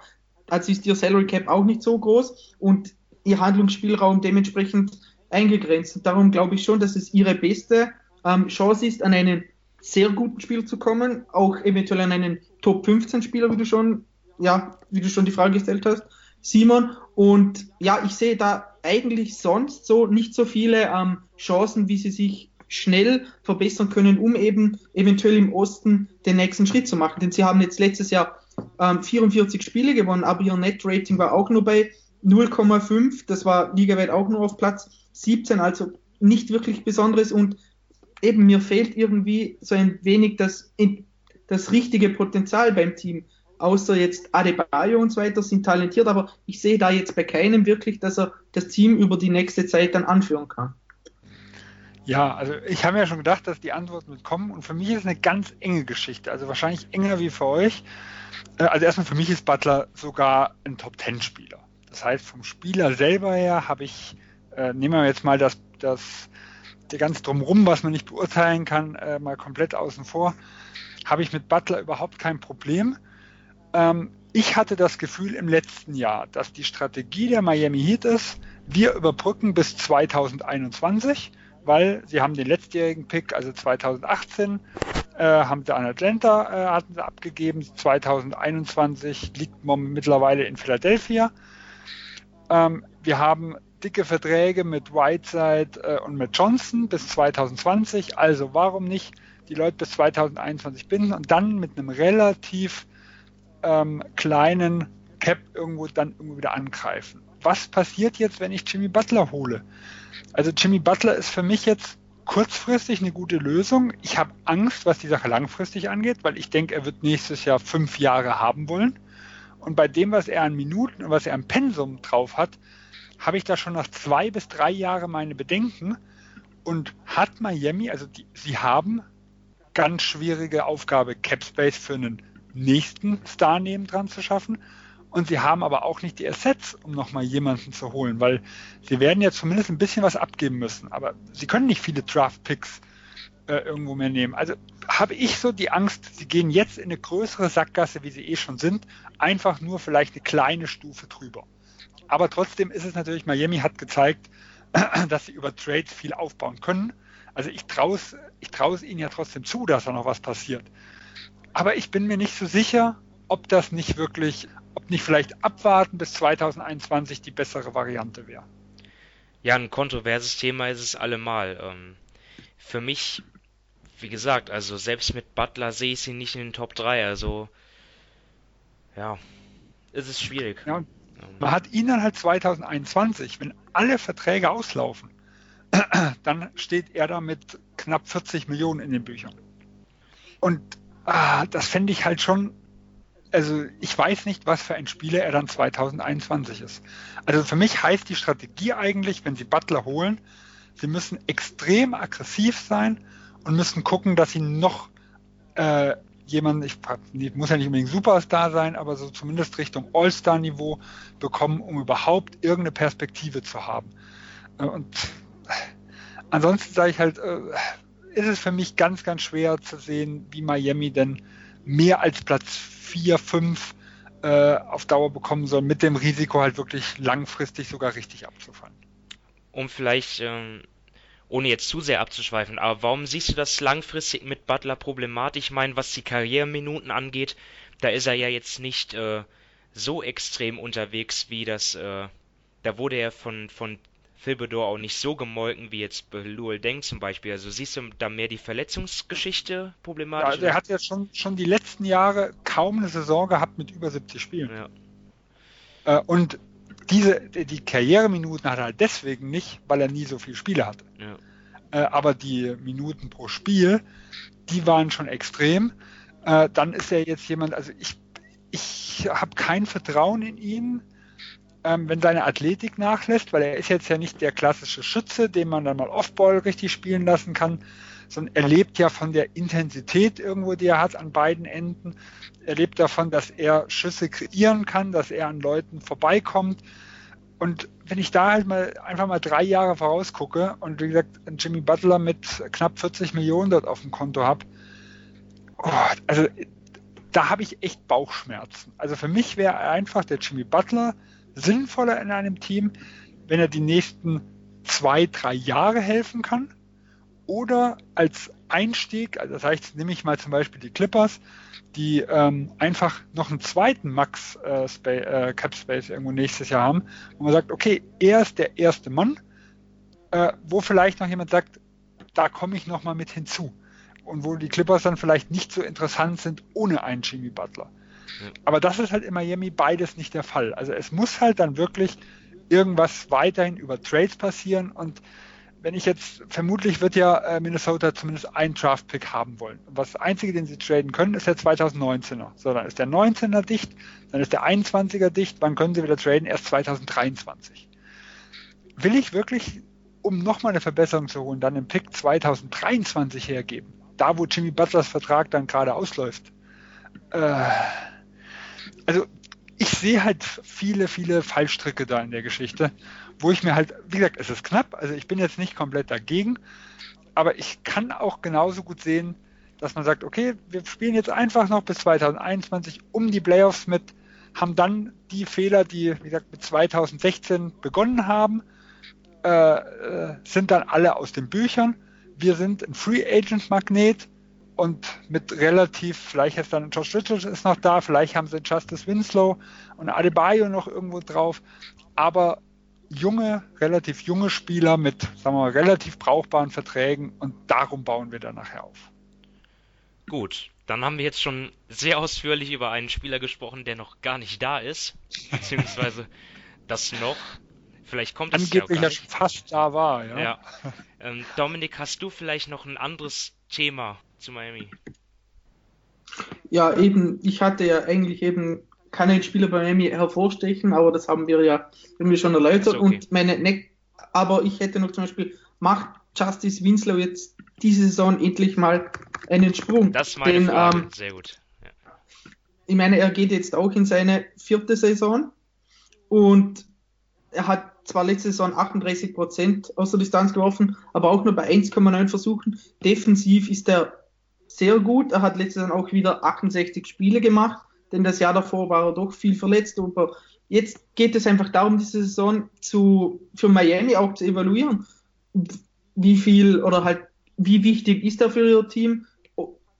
Also ist ihr Salary Cap auch nicht so groß und ihr Handlungsspielraum dementsprechend eingegrenzt. Und darum glaube ich schon, dass es ihre beste ähm, Chance ist, an einen sehr guten Spieler zu kommen, auch eventuell an einen Top 15 Spieler, wie du schon, ja, wie du schon die Frage gestellt hast, Simon. Und ja, ich sehe da eigentlich sonst so nicht so viele ähm, Chancen, wie sie sich schnell verbessern können, um eben eventuell im Osten den nächsten Schritt zu machen. Denn sie haben jetzt letztes Jahr ähm, 44 Spiele gewonnen, aber ihr Net-Rating war auch nur bei 0,5. Das war ligaweit auch nur auf Platz 17, also nicht wirklich Besonderes. Und eben mir fehlt irgendwie so ein wenig das, das richtige Potenzial beim Team. Außer jetzt Adebayo und so weiter sind talentiert, aber ich sehe da jetzt bei keinem wirklich, dass er das Team über die nächste Zeit dann anführen kann. Ja, also ich habe ja schon gedacht, dass die Antworten wird kommen und für mich ist es eine ganz enge Geschichte, also wahrscheinlich enger wie für euch. Äh, also erstmal für mich ist Butler sogar ein Top-10-Spieler. Das heißt, vom Spieler selber her habe ich, äh, nehmen wir jetzt mal das, das der ganz drumrum, was man nicht beurteilen kann, äh, mal komplett außen vor, habe ich mit Butler überhaupt kein Problem. Ähm, ich hatte das Gefühl im letzten Jahr, dass die Strategie der Miami Heat ist, wir überbrücken bis 2021 weil sie haben den letztjährigen Pick, also 2018, äh, haben sie an Atlanta äh, hatten sie abgegeben. 2021 liegt man mittlerweile in Philadelphia. Ähm, wir haben dicke Verträge mit Whiteside äh, und mit Johnson bis 2020. Also warum nicht die Leute bis 2021 binden und dann mit einem relativ ähm, kleinen Cap irgendwo dann irgendwo wieder angreifen? Was passiert jetzt, wenn ich Jimmy Butler hole? Also Jimmy Butler ist für mich jetzt kurzfristig eine gute Lösung. Ich habe Angst, was die Sache langfristig angeht, weil ich denke, er wird nächstes Jahr fünf Jahre haben wollen. Und bei dem, was er an Minuten und was er am Pensum drauf hat, habe ich da schon nach zwei bis drei Jahren meine Bedenken. Und hat Miami, also die, sie haben ganz schwierige Aufgabe, Cap Space für einen nächsten Star nebendran zu schaffen. Und sie haben aber auch nicht die Assets, um nochmal jemanden zu holen, weil sie werden jetzt zumindest ein bisschen was abgeben müssen, aber sie können nicht viele Draft-Picks äh, irgendwo mehr nehmen. Also habe ich so die Angst, sie gehen jetzt in eine größere Sackgasse, wie sie eh schon sind, einfach nur vielleicht eine kleine Stufe drüber. Aber trotzdem ist es natürlich, Miami hat gezeigt, dass sie über Trades viel aufbauen können. Also ich traue es ich trau's ihnen ja trotzdem zu, dass da noch was passiert. Aber ich bin mir nicht so sicher, ob das nicht wirklich, ob nicht vielleicht abwarten bis 2021 die bessere Variante wäre. Ja, ein kontroverses Thema ist es allemal. Ähm, für mich, wie gesagt, also selbst mit Butler sehe ich sie nicht in den Top 3. Also, ja, ist es schwierig. Ja, man hat ihn dann halt 2021, wenn alle Verträge auslaufen, dann steht er da mit knapp 40 Millionen in den Büchern. Und ah, das fände ich halt schon, also ich weiß nicht, was für ein Spieler er dann 2021 ist. Also für mich heißt die Strategie eigentlich, wenn sie Butler holen, sie müssen extrem aggressiv sein und müssen gucken, dass sie noch äh, jemanden, ich muss ja nicht unbedingt Superstar sein, aber so zumindest Richtung All-Star-Niveau bekommen, um überhaupt irgendeine Perspektive zu haben. Äh, und ansonsten sage ich halt, äh, ist es für mich ganz, ganz schwer zu sehen, wie Miami denn mehr als Platz 4, 5 äh, auf Dauer bekommen soll, mit dem Risiko halt wirklich langfristig sogar richtig abzufallen. Um vielleicht ähm, ohne jetzt zu sehr abzuschweifen, aber warum siehst du das langfristig mit Butler problematisch? Ich meine, was die Karriereminuten angeht, da ist er ja jetzt nicht äh, so extrem unterwegs, wie das, äh, da wurde er von, von Thibodeau auch nicht so gemolken, wie jetzt Luel Deng zum Beispiel. Also siehst du da mehr die Verletzungsgeschichte problematisch? Ja, also er hat jetzt schon, schon die letzten Jahre kaum eine Saison gehabt mit über 70 Spielen. Ja. Äh, und diese, die Karriereminuten hat er halt deswegen nicht, weil er nie so viele Spiele hatte. Ja. Äh, aber die Minuten pro Spiel, die waren schon extrem. Äh, dann ist er jetzt jemand, also ich, ich habe kein Vertrauen in ihn, ähm, wenn seine Athletik nachlässt, weil er ist jetzt ja nicht der klassische Schütze, den man dann mal Offball richtig spielen lassen kann, sondern er lebt ja von der Intensität irgendwo, die er hat an beiden Enden. Er lebt davon, dass er Schüsse kreieren kann, dass er an Leuten vorbeikommt. Und wenn ich da halt mal einfach mal drei Jahre vorausgucke und wie gesagt Jimmy Butler mit knapp 40 Millionen dort auf dem Konto habe, oh, also da habe ich echt Bauchschmerzen. Also für mich wäre einfach der Jimmy Butler sinnvoller in einem Team, wenn er die nächsten zwei, drei Jahre helfen kann oder als Einstieg, also das heißt, nehme ich mal zum Beispiel die Clippers, die ähm, einfach noch einen zweiten Max äh, Space, äh, Cap Space irgendwo nächstes Jahr haben, wo man sagt, okay, er ist der erste Mann, äh, wo vielleicht noch jemand sagt, da komme ich noch mal mit hinzu und wo die Clippers dann vielleicht nicht so interessant sind ohne einen Jimmy Butler. Aber das ist halt in Miami beides nicht der Fall. Also es muss halt dann wirklich irgendwas weiterhin über Trades passieren und wenn ich jetzt, vermutlich wird ja äh, Minnesota zumindest einen Draft-Pick haben wollen. Und was Einzige, den sie traden können, ist der 2019er. So, dann ist der 19er dicht, dann ist der 21er dicht, wann können sie wieder traden? Erst 2023. Will ich wirklich, um nochmal eine Verbesserung zu holen, dann den Pick 2023 hergeben? Da, wo Jimmy Butlers Vertrag dann gerade ausläuft. Äh, also ich sehe halt viele, viele Fallstricke da in der Geschichte, wo ich mir halt, wie gesagt, es ist knapp, also ich bin jetzt nicht komplett dagegen, aber ich kann auch genauso gut sehen, dass man sagt, okay, wir spielen jetzt einfach noch bis 2021 um die Playoffs mit, haben dann die Fehler, die, wie gesagt, mit 2016 begonnen haben, äh, äh, sind dann alle aus den Büchern. Wir sind ein Free Agent Magnet und mit relativ, vielleicht ist dann Josh Richards ist noch da, vielleicht haben sie Justice Winslow und Adebayo noch irgendwo drauf, aber junge, relativ junge Spieler mit, sagen wir mal, relativ brauchbaren Verträgen und darum bauen wir dann nachher auf. Gut, dann haben wir jetzt schon sehr ausführlich über einen Spieler gesprochen, der noch gar nicht da ist, beziehungsweise das noch. Vielleicht kommt es Angeblich ja, ja fast da war, ja. ja. Ähm, Dominik, hast du vielleicht noch ein anderes Thema zu Miami? Ja, eben, ich hatte ja eigentlich eben keine Spieler bei Miami hervorstechen, aber das haben wir ja irgendwie schon erläutert. Okay. Und meine ne aber ich hätte noch zum Beispiel, macht Justice Winslow jetzt diese Saison endlich mal einen Sprung. Das meine Denn, ähm, sehr gut. Ja. ich meine, er geht jetzt auch in seine vierte Saison und er hat zwar letzte Saison 38 Prozent aus der Distanz geworfen, aber auch nur bei 1,9 Versuchen. Defensiv ist er sehr gut. Er hat letzte Saison auch wieder 68 Spiele gemacht, denn das Jahr davor war er doch viel verletzt. Aber jetzt geht es einfach darum, diese Saison zu, für Miami auch zu evaluieren. Wie viel oder halt, wie wichtig ist er für ihr Team?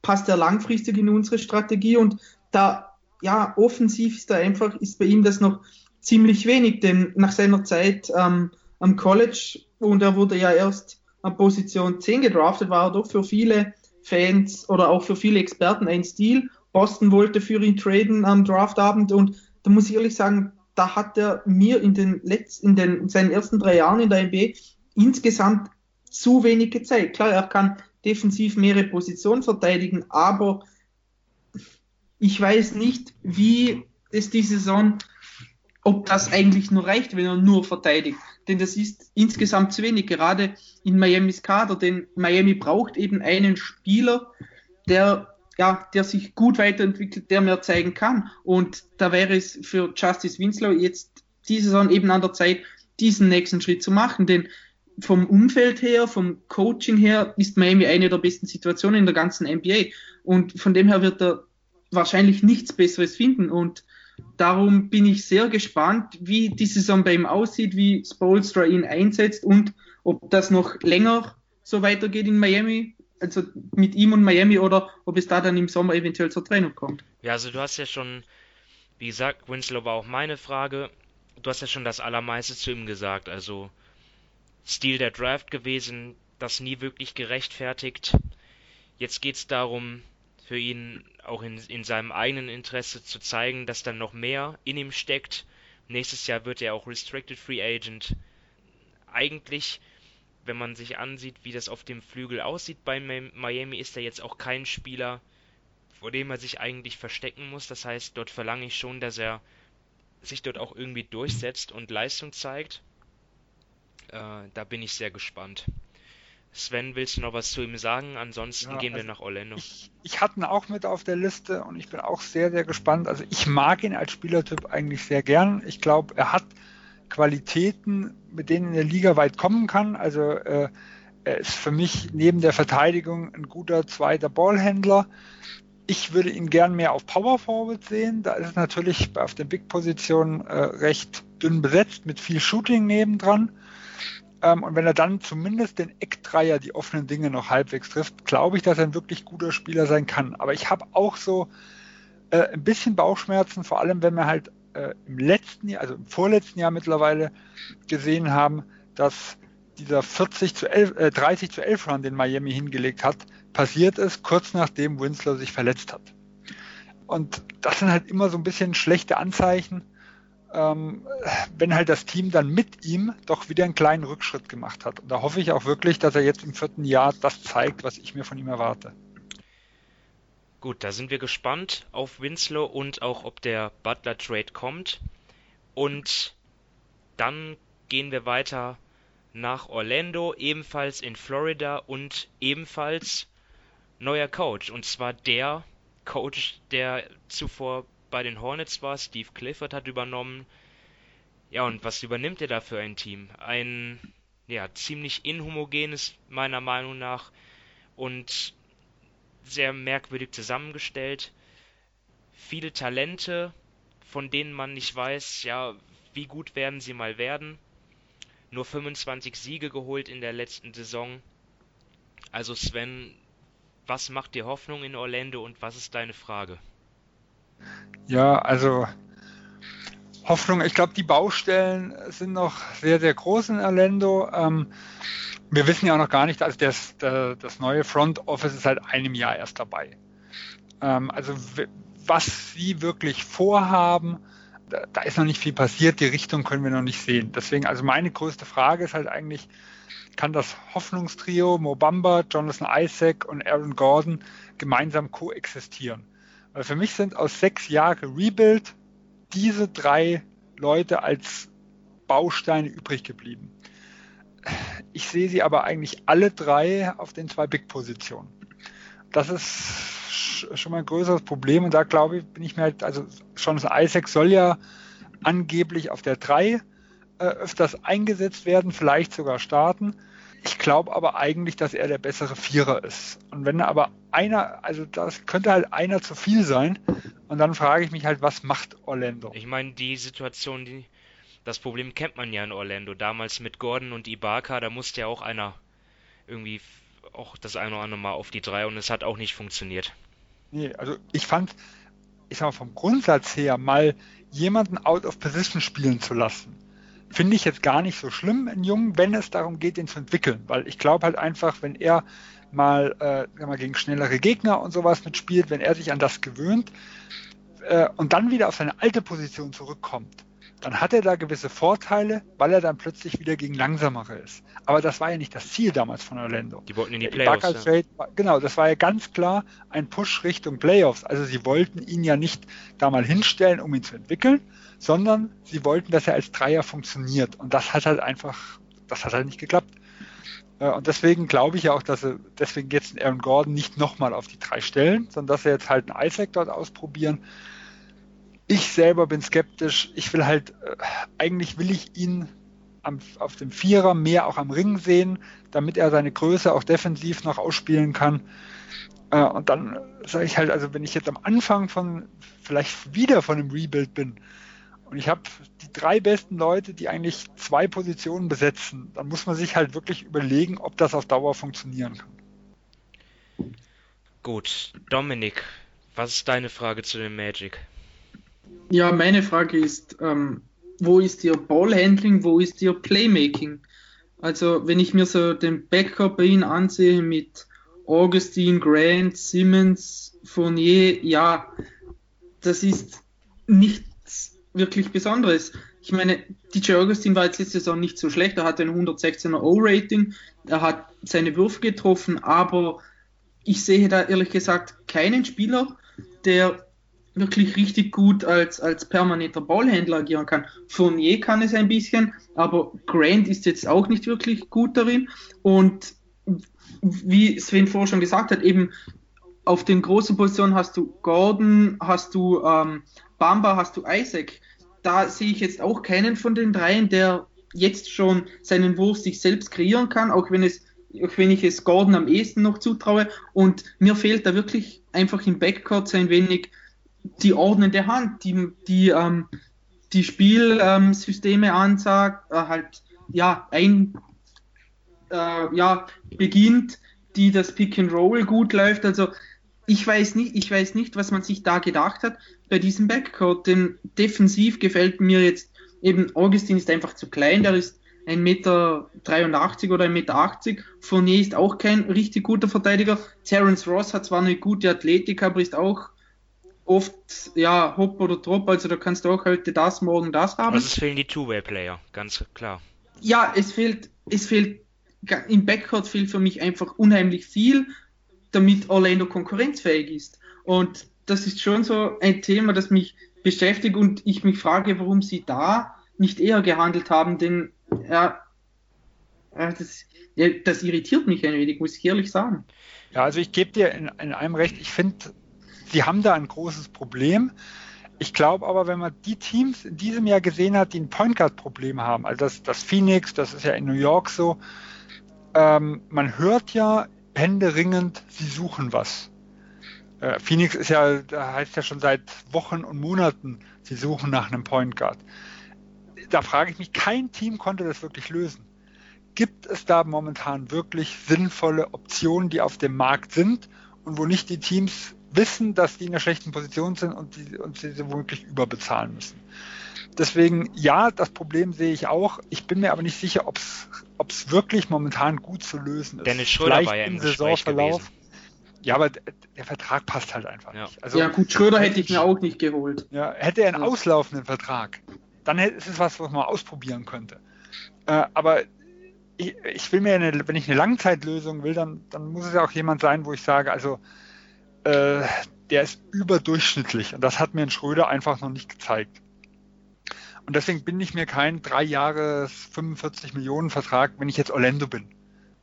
Passt er langfristig in unsere Strategie? Und da, ja, offensiv ist er einfach, ist bei ihm das noch ziemlich wenig, denn nach seiner Zeit ähm, am College, und er wurde ja erst an Position 10 gedraftet, war er doch für viele Fans oder auch für viele Experten ein Stil. Boston wollte für ihn traden am Draftabend und da muss ich ehrlich sagen, da hat er mir in den letzten, in den in seinen ersten drei Jahren in der NBA insgesamt zu wenig gezeigt. Klar, er kann defensiv mehrere Positionen verteidigen, aber ich weiß nicht, wie es die Saison ob das eigentlich nur reicht, wenn er nur verteidigt. Denn das ist insgesamt zu wenig, gerade in Miamis Kader, denn Miami braucht eben einen Spieler, der, ja, der sich gut weiterentwickelt, der mehr zeigen kann. Und da wäre es für Justice Winslow jetzt diese Saison eben an der Zeit, diesen nächsten Schritt zu machen. Denn vom Umfeld her, vom Coaching her, ist Miami eine der besten Situationen in der ganzen NBA. Und von dem her wird er wahrscheinlich nichts Besseres finden. Und Darum bin ich sehr gespannt, wie die Saison bei ihm aussieht, wie Spolstra ihn einsetzt und ob das noch länger so weitergeht in Miami, also mit ihm und Miami oder ob es da dann im Sommer eventuell zur Trennung kommt. Ja, also du hast ja schon, wie gesagt, Winslow war auch meine Frage. Du hast ja schon das Allermeiste zu ihm gesagt. Also Stil der Draft gewesen, das nie wirklich gerechtfertigt. Jetzt geht es darum, für ihn auch in, in seinem eigenen Interesse zu zeigen, dass dann noch mehr in ihm steckt. Nächstes Jahr wird er auch Restricted Free Agent. Eigentlich, wenn man sich ansieht, wie das auf dem Flügel aussieht bei Miami, ist er jetzt auch kein Spieler, vor dem er sich eigentlich verstecken muss. Das heißt, dort verlange ich schon, dass er sich dort auch irgendwie durchsetzt und Leistung zeigt. Äh, da bin ich sehr gespannt. Sven, willst du noch was zu ihm sagen? Ansonsten ja, gehen wir also nach Orlando. Ich, ich hatte ihn auch mit auf der Liste und ich bin auch sehr, sehr gespannt. Also ich mag ihn als Spielertyp eigentlich sehr gern. Ich glaube, er hat Qualitäten, mit denen in der Liga weit kommen kann. Also äh, er ist für mich neben der Verteidigung ein guter zweiter Ballhändler. Ich würde ihn gern mehr auf Power Forward sehen. Da ist es natürlich auf der Big-Position äh, recht dünn besetzt mit viel Shooting nebendran. Ähm, und wenn er dann zumindest den Eckdreier, die offenen Dinge noch halbwegs trifft, glaube ich, dass er ein wirklich guter Spieler sein kann. Aber ich habe auch so äh, ein bisschen Bauchschmerzen, vor allem wenn wir halt äh, im letzten Jahr, also im vorletzten Jahr mittlerweile gesehen haben, dass dieser 40 zu 11, äh, 30 zu 11 Run, den Miami hingelegt hat, passiert ist, kurz nachdem Winslow sich verletzt hat. Und das sind halt immer so ein bisschen schlechte Anzeichen wenn halt das Team dann mit ihm doch wieder einen kleinen Rückschritt gemacht hat. Und da hoffe ich auch wirklich, dass er jetzt im vierten Jahr das zeigt, was ich mir von ihm erwarte. Gut, da sind wir gespannt auf Winslow und auch, ob der Butler Trade kommt. Und dann gehen wir weiter nach Orlando, ebenfalls in Florida und ebenfalls neuer Coach. Und zwar der Coach, der zuvor bei den Hornets war. Steve Clifford hat übernommen. Ja, und was übernimmt er da für ein Team? Ein ja, ziemlich inhomogenes, meiner Meinung nach, und sehr merkwürdig zusammengestellt. Viele Talente, von denen man nicht weiß, ja, wie gut werden sie mal werden. Nur 25 Siege geholt in der letzten Saison. Also Sven, was macht dir Hoffnung in Orlando und was ist deine Frage? Ja, also Hoffnung, ich glaube, die Baustellen sind noch sehr, sehr groß in Orlando. Ähm, wir wissen ja auch noch gar nicht, also das, das neue Front Office ist seit einem Jahr erst dabei. Ähm, also was sie wirklich vorhaben, da, da, ist noch nicht viel passiert, die Richtung können wir noch nicht sehen. Deswegen, also meine größte Frage ist halt eigentlich, kann das Hoffnungstrio Mobamba, Jonathan Isaac und Aaron Gordon gemeinsam koexistieren? Weil für mich sind aus sechs Jahren Rebuild diese drei Leute als Bausteine übrig geblieben. Ich sehe sie aber eigentlich alle drei auf den zwei Big-Positionen. Das ist schon mal ein größeres Problem und da glaube ich, bin ich mir halt, also Jonathan Isaac soll ja angeblich auf der 3 äh, öfters eingesetzt werden, vielleicht sogar starten. Ich glaube aber eigentlich, dass er der bessere Vierer ist. Und wenn aber einer, also das könnte halt einer zu viel sein. Und dann frage ich mich halt, was macht Orlando? Ich meine, die Situation, die, das Problem kennt man ja in Orlando. Damals mit Gordon und Ibaka, da musste ja auch einer irgendwie auch das eine oder andere Mal auf die drei und es hat auch nicht funktioniert. Nee, also ich fand, ich sag mal, vom Grundsatz her mal jemanden out of position spielen zu lassen, finde ich jetzt gar nicht so schlimm in Jungen, wenn es darum geht, ihn zu entwickeln. Weil ich glaube halt einfach, wenn er mal, äh, mal gegen schnellere Gegner und sowas mitspielt, wenn er sich an das gewöhnt äh, und dann wieder auf seine alte Position zurückkommt, dann hat er da gewisse Vorteile, weil er dann plötzlich wieder gegen langsamere ist. Aber das war ja nicht das Ziel damals von Orlando. Die wollten in die Playoffs. Ja. War, genau, das war ja ganz klar ein Push Richtung Playoffs. Also sie wollten ihn ja nicht da mal hinstellen, um ihn zu entwickeln, sondern sie wollten, dass er als Dreier funktioniert. Und das hat halt einfach, das hat halt nicht geklappt. Äh, und deswegen glaube ich ja auch, dass er deswegen jetzt Aaron Gordon nicht nochmal auf die drei stellen, sondern dass er jetzt halt einen Isaac dort ausprobieren ich selber bin skeptisch. Ich will halt, äh, eigentlich will ich ihn am, auf dem Vierer mehr auch am Ring sehen, damit er seine Größe auch defensiv noch ausspielen kann. Äh, und dann sage ich halt, also wenn ich jetzt am Anfang von, vielleicht wieder von einem Rebuild bin und ich habe die drei besten Leute, die eigentlich zwei Positionen besetzen, dann muss man sich halt wirklich überlegen, ob das auf Dauer funktionieren kann. Gut, Dominik, was ist deine Frage zu dem Magic? Ja, meine Frage ist, ähm, wo ist Ihr Ballhandling, wo ist Ihr Playmaking? Also, wenn ich mir so den Backup bei Ihnen ansehe mit Augustine, Grant, Simmons, Fournier, ja, das ist nichts wirklich Besonderes. Ich meine, DJ Augustin war jetzt letzte Saison nicht so schlecht, er hatte ein 116er O-Rating, er hat seine Würfe getroffen, aber ich sehe da ehrlich gesagt keinen Spieler, der wirklich richtig gut als, als permanenter Ballhändler agieren kann. Fournier kann es ein bisschen, aber Grant ist jetzt auch nicht wirklich gut darin. Und wie Sven vorher schon gesagt hat, eben auf den großen Positionen hast du Gordon, hast du ähm, Bamba, hast du Isaac. Da sehe ich jetzt auch keinen von den dreien, der jetzt schon seinen Wurf sich selbst kreieren kann, auch wenn es auch wenn ich es Gordon am ehesten noch zutraue. Und mir fehlt da wirklich einfach im Backcourt so ein wenig die ordnende Hand, die, die, ähm, die Spielsysteme ähm, ansagt, äh, halt, ja, ein, äh, ja, beginnt, die das Pick and Roll gut läuft. Also, ich weiß nicht, ich weiß nicht, was man sich da gedacht hat bei diesem Backcourt, denn defensiv gefällt mir jetzt eben, Augustin ist einfach zu klein, der ist 1,83 Meter oder 1,80 Meter. Fournier ist auch kein richtig guter Verteidiger. Terence Ross hat zwar eine gute Athletik, aber ist auch oft, ja, Hop oder Drop, also da kannst du auch heute das, morgen das haben. Also es fehlen die Two-Way-Player, ganz klar. Ja, es fehlt, es fehlt, im Backcourt fehlt für mich einfach unheimlich viel, damit Orlando konkurrenzfähig ist. Und das ist schon so ein Thema, das mich beschäftigt und ich mich frage, warum sie da nicht eher gehandelt haben, denn ja, das, ja, das irritiert mich ein wenig, muss ich ehrlich sagen. Ja, also ich gebe dir in, in einem recht, ich finde sie haben da ein großes Problem. Ich glaube aber, wenn man die Teams in diesem Jahr gesehen hat, die ein Point Guard Problem haben, also das, das Phoenix, das ist ja in New York so, ähm, man hört ja händeringend, sie suchen was. Äh, Phoenix ist ja, da heißt ja schon seit Wochen und Monaten, sie suchen nach einem Point Guard. Da frage ich mich, kein Team konnte das wirklich lösen. Gibt es da momentan wirklich sinnvolle Optionen, die auf dem Markt sind und wo nicht die Teams wissen, dass die in einer schlechten Position sind und, die, und sie womöglich überbezahlen müssen. Deswegen, ja, das Problem sehe ich auch. Ich bin mir aber nicht sicher, ob es wirklich momentan gut zu lösen ist. Dennis Schröder Vielleicht war ja im Saisonverlauf. Gewesen. Ja, aber der Vertrag passt halt einfach ja. nicht. Also, ja, gut, Schröder hätte ich mir auch nicht geholt. Ja, hätte er einen ja. auslaufenden Vertrag, dann ist es was, was man ausprobieren könnte. Äh, aber ich, ich, will mir, eine, wenn ich eine Langzeitlösung will, dann, dann muss es ja auch jemand sein, wo ich sage, also äh, der ist überdurchschnittlich. Und das hat mir ein Schröder einfach noch nicht gezeigt. Und deswegen bin ich mir kein drei Jahre 45 Millionen Vertrag, wenn ich jetzt Orlando bin,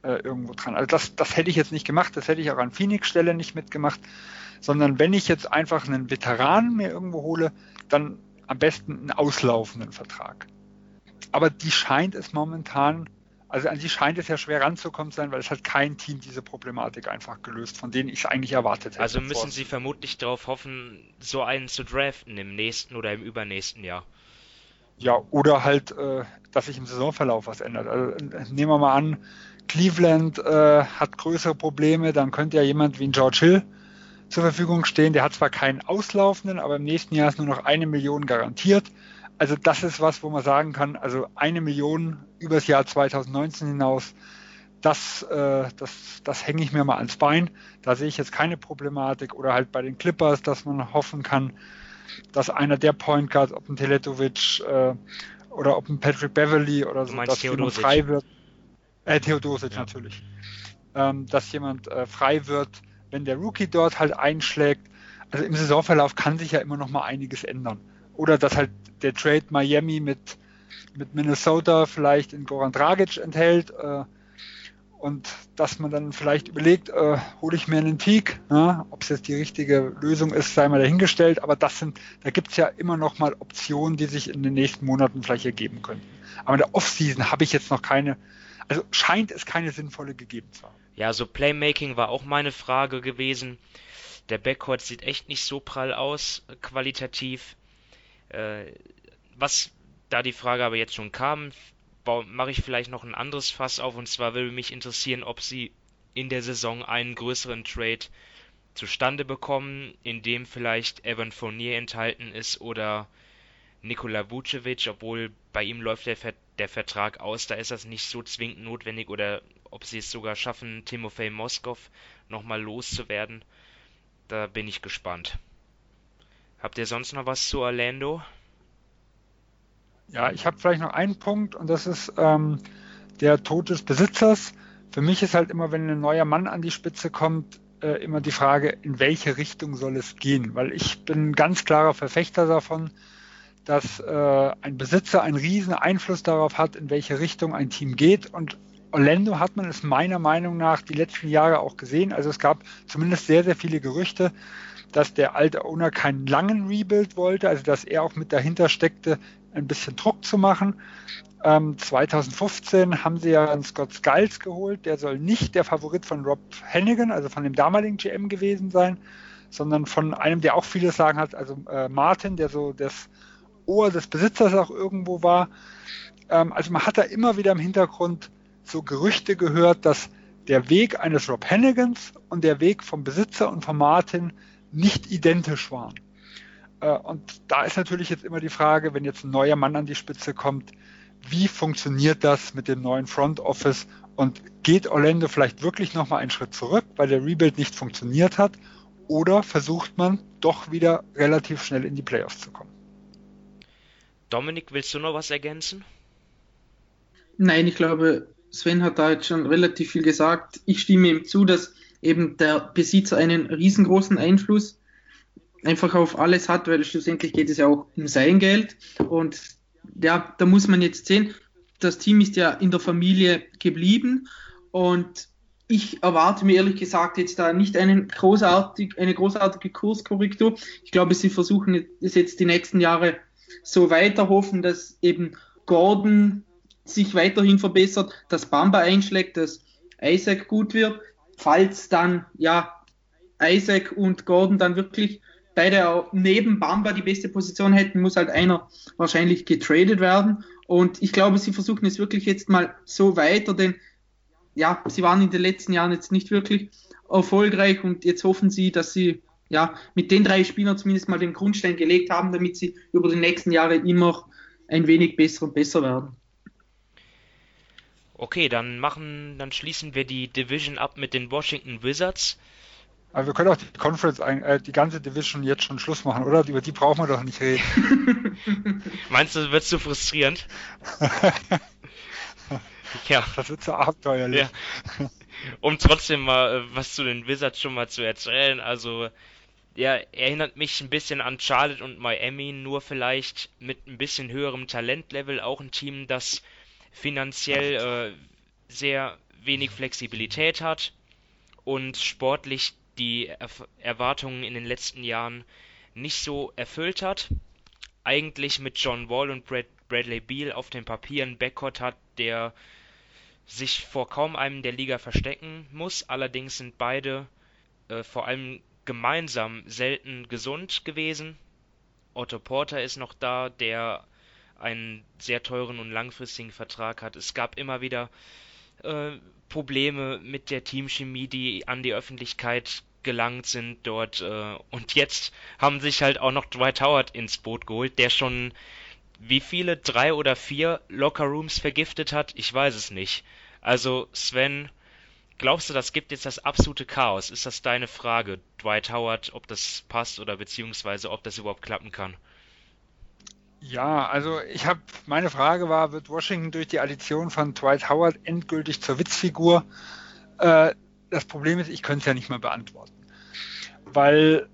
äh, irgendwo dran. Also das, das hätte ich jetzt nicht gemacht, das hätte ich auch an Phoenix Stelle nicht mitgemacht, sondern wenn ich jetzt einfach einen Veteranen mir irgendwo hole, dann am besten einen auslaufenden Vertrag. Aber die scheint es momentan, also an die scheint es ja schwer ranzukommen sein, weil es hat kein Team diese Problematik einfach gelöst, von denen ich es eigentlich erwartet hätte. Also müssen sie vermutlich darauf hoffen, so einen zu draften im nächsten oder im übernächsten Jahr. Ja, oder halt, äh, dass sich im Saisonverlauf was ändert. Also, äh, nehmen wir mal an, Cleveland äh, hat größere Probleme, dann könnte ja jemand wie ein George Hill zur Verfügung stehen. Der hat zwar keinen auslaufenden, aber im nächsten Jahr ist nur noch eine Million garantiert. Also das ist was, wo man sagen kann, also eine Million übers Jahr 2019 hinaus, das, äh, das, das hänge ich mir mal ans Bein. Da sehe ich jetzt keine Problematik. Oder halt bei den Clippers, dass man hoffen kann, dass einer der Point Guards, ob ein Teletovic äh, oder ob ein Patrick Beverly oder so, dass jemand frei wird. Äh, Theodosic ja. natürlich. Ähm, dass jemand äh, frei wird, wenn der Rookie dort halt einschlägt. Also im Saisonverlauf kann sich ja immer noch mal einiges ändern. Oder dass halt der Trade Miami mit, mit Minnesota vielleicht in Goran Dragic enthält. Äh, und dass man dann vielleicht überlegt, äh, hole ich mir einen Peak, ne? ob es jetzt die richtige Lösung ist, sei mal dahingestellt, aber das sind, da gibt es ja immer noch mal Optionen, die sich in den nächsten Monaten vielleicht ergeben könnten. Aber in der Offseason habe ich jetzt noch keine, also scheint es keine sinnvolle gegeben zu haben. Ja, so Playmaking war auch meine Frage gewesen. Der Backcourt sieht echt nicht so prall aus, qualitativ. Äh, was da die Frage aber jetzt schon kam, mache ich vielleicht noch ein anderes Fass auf und zwar würde mich interessieren, ob sie in der Saison einen größeren Trade zustande bekommen, in dem vielleicht Evan Fournier enthalten ist oder Nikola Vucevic, obwohl bei ihm läuft der, Ver der Vertrag aus, da ist das nicht so zwingend notwendig oder ob sie es sogar schaffen, Timofey Moskov nochmal loszuwerden. Da bin ich gespannt. Habt ihr sonst noch was zu Orlando? Ja, ich habe vielleicht noch einen Punkt und das ist ähm, der Tod des Besitzers. Für mich ist halt immer, wenn ein neuer Mann an die Spitze kommt, äh, immer die Frage, in welche Richtung soll es gehen? Weil ich bin ein ganz klarer Verfechter davon, dass äh, ein Besitzer einen riesen Einfluss darauf hat, in welche Richtung ein Team geht. Und Orlando hat man es meiner Meinung nach die letzten Jahre auch gesehen. Also es gab zumindest sehr, sehr viele Gerüchte, dass der alte Owner keinen langen Rebuild wollte, also dass er auch mit dahinter steckte, ein bisschen Druck zu machen. Ähm, 2015 haben sie ja einen Scott Skiles geholt. Der soll nicht der Favorit von Rob Hennigan, also von dem damaligen GM gewesen sein, sondern von einem, der auch viele sagen hat, also äh, Martin, der so das Ohr des Besitzers auch irgendwo war. Ähm, also man hat da immer wieder im Hintergrund so Gerüchte gehört, dass der Weg eines Rob Hennigans und der Weg vom Besitzer und von Martin nicht identisch waren. Äh, und da ist natürlich jetzt immer die Frage, wenn jetzt ein neuer Mann an die Spitze kommt, wie funktioniert das mit dem neuen Front Office und geht Orlando vielleicht wirklich nochmal einen Schritt zurück, weil der Rebuild nicht funktioniert hat oder versucht man doch wieder relativ schnell in die Playoffs zu kommen? Dominik, willst du noch was ergänzen? Nein, ich glaube, Sven hat da jetzt schon relativ viel gesagt. Ich stimme ihm zu, dass eben der Besitzer einen riesengroßen Einfluss einfach auf alles hat, weil schlussendlich geht es ja auch um sein Geld. Und ja, da muss man jetzt sehen, das Team ist ja in der Familie geblieben und ich erwarte mir ehrlich gesagt jetzt da nicht einen großartig, eine großartige Kurskorrektur. Ich glaube, sie versuchen es jetzt die nächsten Jahre so weiter, hoffen, dass eben Gordon sich weiterhin verbessert, dass Bamba einschlägt, dass Isaac gut wird. Falls dann, ja, Isaac und Gordon dann wirklich beide neben Bamba die beste Position hätten, muss halt einer wahrscheinlich getradet werden. Und ich glaube, sie versuchen es wirklich jetzt mal so weiter, denn ja, sie waren in den letzten Jahren jetzt nicht wirklich erfolgreich und jetzt hoffen sie, dass sie ja mit den drei Spielern zumindest mal den Grundstein gelegt haben, damit sie über die nächsten Jahre immer ein wenig besser und besser werden. Okay, dann machen, dann schließen wir die Division ab mit den Washington Wizards. Aber wir können auch die Conference, äh, die ganze Division jetzt schon Schluss machen, oder? Über die brauchen wir doch nicht reden. Meinst du, wird zu frustrierend? ja. Das wird so abenteuerlich. Ja. Um trotzdem mal äh, was zu den Wizards schon mal zu erzählen, also ja, erinnert mich ein bisschen an Charlotte und Miami, nur vielleicht mit ein bisschen höherem Talentlevel, auch ein Team, das finanziell äh, sehr wenig Flexibilität hat und sportlich die er Erwartungen in den letzten Jahren nicht so erfüllt hat. Eigentlich mit John Wall und Brad Bradley Beal auf dem Papier einen Backcourt hat, der sich vor kaum einem der Liga verstecken muss. Allerdings sind beide äh, vor allem gemeinsam selten gesund gewesen. Otto Porter ist noch da, der einen sehr teuren und langfristigen Vertrag hat. Es gab immer wieder äh, Probleme mit der Teamchemie, die an die Öffentlichkeit gelangt sind dort. Äh, und jetzt haben sich halt auch noch Dwight Howard ins Boot geholt, der schon wie viele, drei oder vier Lockerrooms vergiftet hat, ich weiß es nicht. Also Sven, glaubst du, das gibt jetzt das absolute Chaos? Ist das deine Frage, Dwight Howard, ob das passt oder beziehungsweise ob das überhaupt klappen kann? Ja, also ich habe, meine Frage war, wird Washington durch die Addition von Dwight Howard endgültig zur Witzfigur? Äh, das Problem ist, ich könnte es ja nicht mehr beantworten. Weil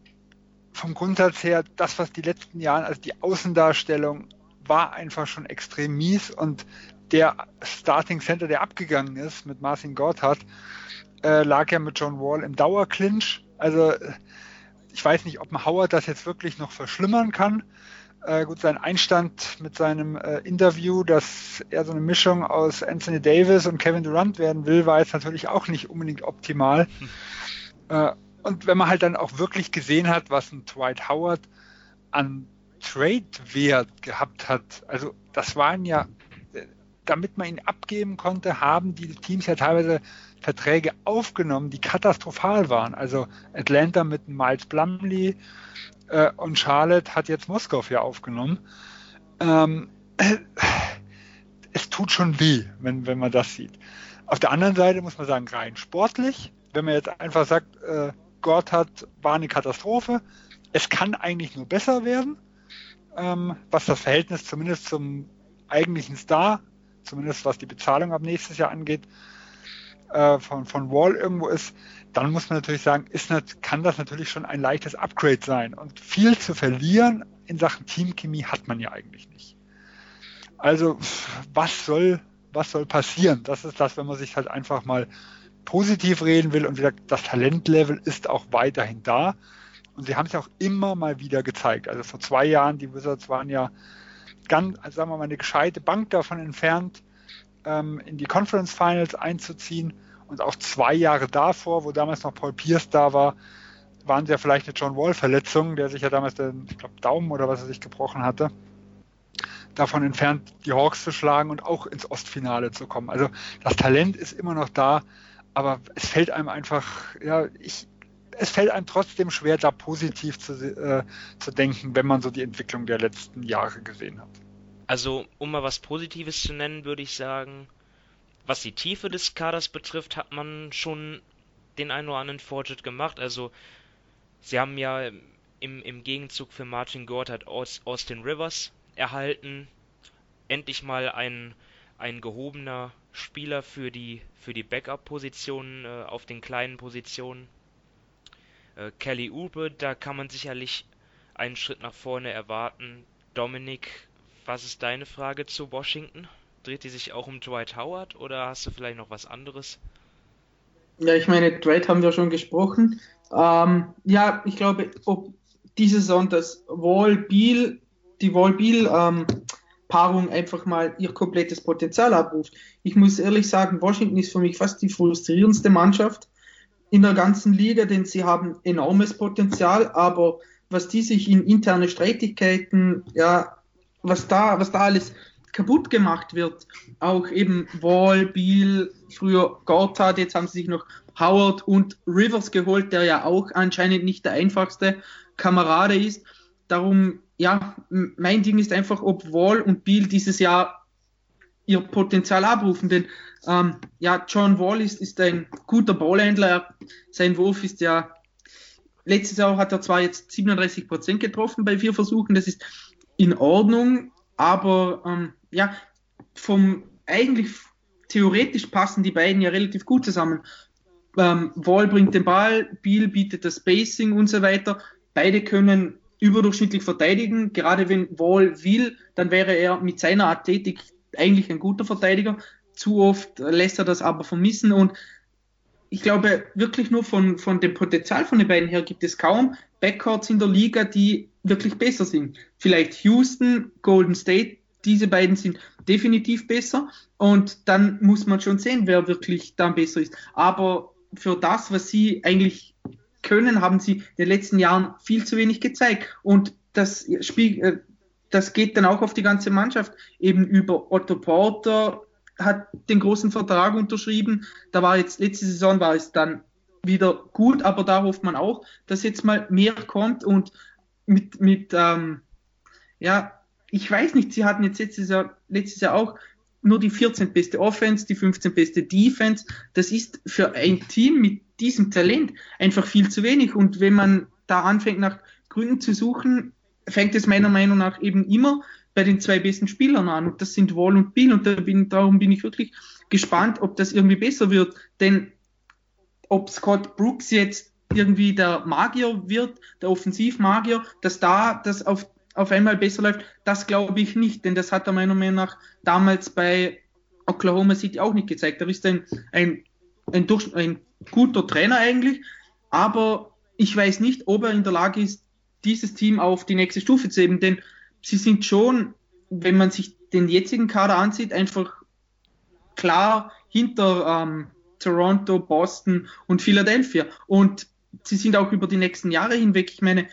vom Grundsatz her, das, was die letzten Jahre, also die Außendarstellung war einfach schon extrem mies und der Starting Center, der abgegangen ist mit Marcin Gortat, äh, lag ja mit John Wall im Dauerclinch. Also ich weiß nicht, ob man Howard das jetzt wirklich noch verschlimmern kann. Äh, gut, sein Einstand mit seinem äh, Interview, dass er so eine Mischung aus Anthony Davis und Kevin Durant werden will, war jetzt natürlich auch nicht unbedingt optimal. Hm. Äh, und wenn man halt dann auch wirklich gesehen hat, was ein Dwight Howard an Trade-Wert gehabt hat. Also das waren ja, damit man ihn abgeben konnte, haben die Teams ja teilweise Verträge aufgenommen, die katastrophal waren. Also Atlanta mit Miles Plumley äh, und Charlotte hat jetzt Moskau ja aufgenommen. Ähm, es tut schon weh, wenn, wenn man das sieht. Auf der anderen Seite muss man sagen, rein sportlich, wenn man jetzt einfach sagt, äh, Gott hat, war eine Katastrophe, es kann eigentlich nur besser werden ähm, was das Verhältnis zumindest zum eigentlichen Star, zumindest was die Bezahlung ab nächstes Jahr angeht, äh, von, von Wall irgendwo ist, dann muss man natürlich sagen, ist, kann das natürlich schon ein leichtes Upgrade sein. Und viel zu verlieren in Sachen Teamchemie hat man ja eigentlich nicht. Also, was soll, was soll passieren? Das ist das, wenn man sich halt einfach mal positiv reden will und wieder das Talentlevel ist auch weiterhin da. Und sie haben es ja auch immer mal wieder gezeigt. Also vor zwei Jahren, die Wizards waren ja ganz, also sagen wir mal, eine gescheite Bank davon entfernt, ähm, in die Conference Finals einzuziehen. Und auch zwei Jahre davor, wo damals noch Paul Pierce da war, waren sie ja vielleicht eine John Wall-Verletzung, der sich ja damals den, ich glaube, Daumen oder was er sich gebrochen hatte, davon entfernt, die Hawks zu schlagen und auch ins Ostfinale zu kommen. Also das Talent ist immer noch da, aber es fällt einem einfach, ja, ich, es fällt einem trotzdem schwer, da positiv zu, äh, zu denken, wenn man so die Entwicklung der letzten Jahre gesehen hat. Also, um mal was Positives zu nennen, würde ich sagen, was die Tiefe des Kaders betrifft, hat man schon den einen oder anderen Fortschritt gemacht. Also, sie haben ja im, im Gegenzug für Martin Gordert Austin Rivers erhalten. Endlich mal ein, ein gehobener Spieler für die, für die Backup-Positionen äh, auf den kleinen Positionen. Äh, Kelly Oubre, da kann man sicherlich einen Schritt nach vorne erwarten. Dominik, was ist deine Frage zu Washington? Dreht die sich auch um Dwight Howard oder hast du vielleicht noch was anderes? Ja, ich meine, Dwight haben wir schon gesprochen. Ähm, ja, ich glaube, ob diese Saison das Wall-Beal, die Wall-Beal-Paarung ähm, einfach mal ihr komplettes Potenzial abruft. Ich muss ehrlich sagen, Washington ist für mich fast die frustrierendste Mannschaft in der ganzen Liga, denn sie haben enormes Potenzial, aber was die sich in interne Streitigkeiten, ja, was da, was da alles kaputt gemacht wird, auch eben Wall, Beal, früher Gotthard, jetzt haben sie sich noch Howard und Rivers geholt, der ja auch anscheinend nicht der einfachste Kamerade ist. Darum, ja, mein Ding ist einfach, ob Wall und Beal dieses Jahr ihr Potenzial abrufen, denn ähm, ja, John Wall ist, ist ein guter Ballhändler. Sein Wurf ist ja, letztes Jahr hat er zwar jetzt 37 Prozent getroffen bei vier Versuchen, das ist in Ordnung, aber ähm, ja, vom eigentlich theoretisch passen die beiden ja relativ gut zusammen. Ähm, Wall bringt den Ball, Biel bietet das Spacing und so weiter. Beide können überdurchschnittlich verteidigen. Gerade wenn Wall will, dann wäre er mit seiner Athletik eigentlich ein guter Verteidiger. Zu oft lässt er das aber vermissen und ich glaube, wirklich nur von, von dem Potenzial von den beiden her gibt es kaum Backcourts in der Liga, die wirklich besser sind. Vielleicht Houston, Golden State, diese beiden sind definitiv besser und dann muss man schon sehen, wer wirklich dann besser ist. Aber für das, was sie eigentlich können, haben sie in den letzten Jahren viel zu wenig gezeigt und das Spiel, äh, das geht dann auch auf die ganze Mannschaft eben über Otto Porter, hat den großen Vertrag unterschrieben. Da war jetzt, letzte Saison war es dann wieder gut, aber da hofft man auch, dass jetzt mal mehr kommt und mit, mit ähm, ja, ich weiß nicht, sie hatten jetzt letztes Jahr, letztes Jahr auch nur die 14 beste Offense, die 15 beste Defense. Das ist für ein Team mit diesem Talent einfach viel zu wenig. Und wenn man da anfängt, nach Gründen zu suchen, fängt es meiner Meinung nach eben immer bei den zwei besten Spielern an. Und das sind Wall und Bill. Und da bin, darum bin ich wirklich gespannt, ob das irgendwie besser wird. Denn ob Scott Brooks jetzt irgendwie der Magier wird, der Offensivmagier, dass da das auf, auf einmal besser läuft, das glaube ich nicht. Denn das hat er meiner Meinung nach damals bei Oklahoma City auch nicht gezeigt. Er ist ein, ein, ein, Durch, ein guter Trainer eigentlich, aber ich weiß nicht, ob er in der Lage ist, dieses Team auf die nächste Stufe zu heben. Denn sie sind schon, wenn man sich den jetzigen Kader ansieht, einfach klar hinter ähm, Toronto, Boston und Philadelphia. Und sie sind auch über die nächsten Jahre hinweg. Ich meine,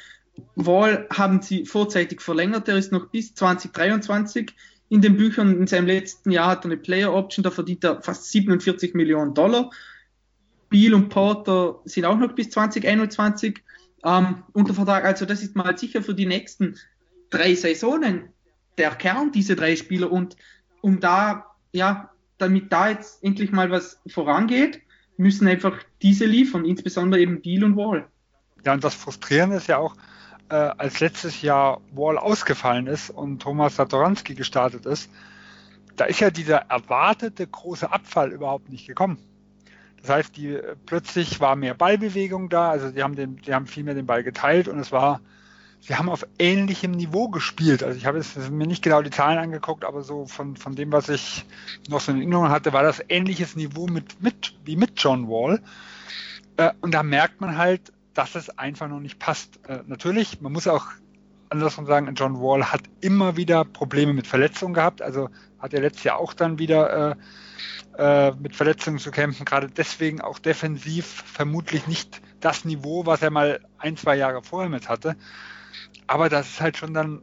Wall haben sie vorzeitig verlängert. Der ist noch bis 2023 in den Büchern. In seinem letzten Jahr hat er eine Player Option, da verdient er fast 47 Millionen Dollar. Beal und Porter sind auch noch bis 2021 ähm, unter Vertrag. Also das ist mal sicher für die nächsten drei Saisonen der Kern, diese drei Spieler. Und um da, ja, damit da jetzt endlich mal was vorangeht, müssen einfach diese liefern, insbesondere eben Deal und Wall. Ja, und das Frustrierende ist ja auch, äh, als letztes Jahr Wall ausgefallen ist und Thomas Satoranski gestartet ist, da ist ja dieser erwartete große Abfall überhaupt nicht gekommen. Das heißt, die plötzlich war mehr Ballbewegung da, also die haben den, die haben viel mehr den Ball geteilt und es war sie haben auf ähnlichem Niveau gespielt. Also ich habe mir nicht genau die Zahlen angeguckt, aber so von, von dem, was ich noch so in Erinnerung hatte, war das ähnliches Niveau mit, mit, wie mit John Wall. Äh, und da merkt man halt, dass es einfach noch nicht passt. Äh, natürlich, man muss auch andersrum sagen, John Wall hat immer wieder Probleme mit Verletzungen gehabt. Also hat er letztes Jahr auch dann wieder äh, äh, mit Verletzungen zu kämpfen. Gerade deswegen auch defensiv vermutlich nicht das Niveau, was er mal ein, zwei Jahre vorher mit hatte. Aber das ist halt schon dann,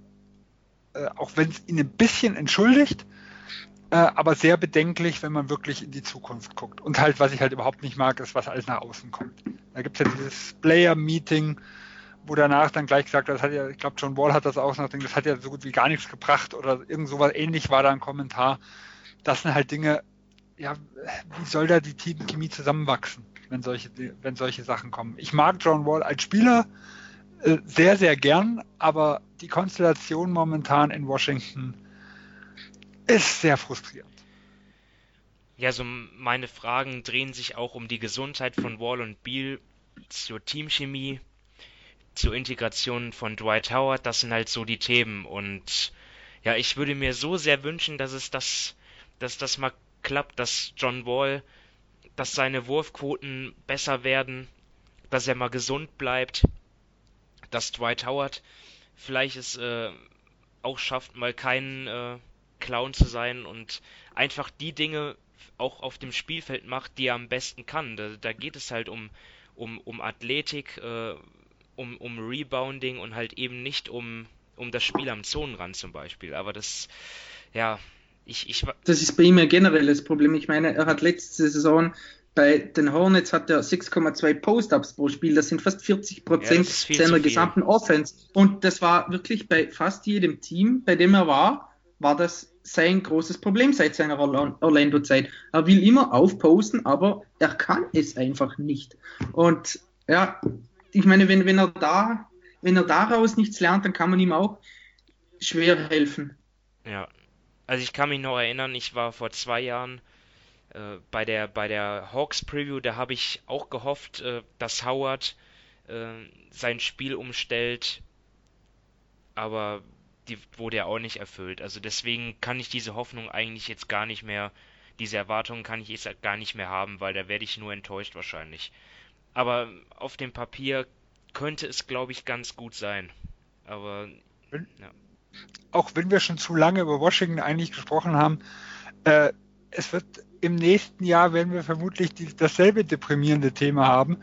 äh, auch wenn es ihn ein bisschen entschuldigt, äh, aber sehr bedenklich, wenn man wirklich in die Zukunft guckt. Und halt, was ich halt überhaupt nicht mag, ist, was alles nach außen kommt. Da gibt es ja dieses Player-Meeting, wo danach dann gleich gesagt wird, das hat ja, ich glaube, John Wall hat das auch noch, das hat ja so gut wie gar nichts gebracht oder irgend sowas ähnlich war da ein Kommentar. Das sind halt Dinge, ja, wie soll da die Teamchemie zusammenwachsen, wenn solche, wenn solche Sachen kommen? Ich mag John Wall als Spieler, äh, sehr, sehr gern, aber die Konstellation momentan in Washington ist sehr frustrierend. Ja, so meine Fragen drehen sich auch um die Gesundheit von Wall und Beal, zur Teamchemie, zur Integration von Dwight Howard. Das sind halt so die Themen. Und ja, ich würde mir so sehr wünschen, dass es das, dass das mal klappt, dass John Wall, dass seine Wurfquoten besser werden, dass er mal gesund bleibt dass Dwight Howard vielleicht es äh, auch schafft, mal kein äh, Clown zu sein und einfach die Dinge auch auf dem Spielfeld macht, die er am besten kann. Da, da geht es halt um, um, um Athletik, äh, um, um Rebounding und halt eben nicht um, um das Spiel am Zonenrand zum Beispiel. Aber das, ja, ich, ich. Das ist bei ihm ja generell das Problem. Ich meine, er hat letzte Saison bei den Hornets hat er 6,2 Post-Ups pro Spiel. Das sind fast 40 Prozent ja, seiner gesamten Offense. Und das war wirklich bei fast jedem Team, bei dem er war, war das sein großes Problem seit seiner Orlando-Zeit. Er will immer aufposten, aber er kann es einfach nicht. Und ja, ich meine, wenn, wenn er da, wenn er daraus nichts lernt, dann kann man ihm auch schwer helfen. Ja, also ich kann mich noch erinnern, ich war vor zwei Jahren äh, bei der, bei der Hawks Preview, da habe ich auch gehofft, äh, dass Howard äh, sein Spiel umstellt, aber die wurde ja auch nicht erfüllt. Also deswegen kann ich diese Hoffnung eigentlich jetzt gar nicht mehr, diese Erwartungen kann ich jetzt gar nicht mehr haben, weil da werde ich nur enttäuscht wahrscheinlich. Aber auf dem Papier könnte es, glaube ich, ganz gut sein. Aber ja. auch wenn wir schon zu lange über Washington eigentlich gesprochen haben, äh, es wird im nächsten Jahr werden wir vermutlich die, dasselbe deprimierende Thema haben,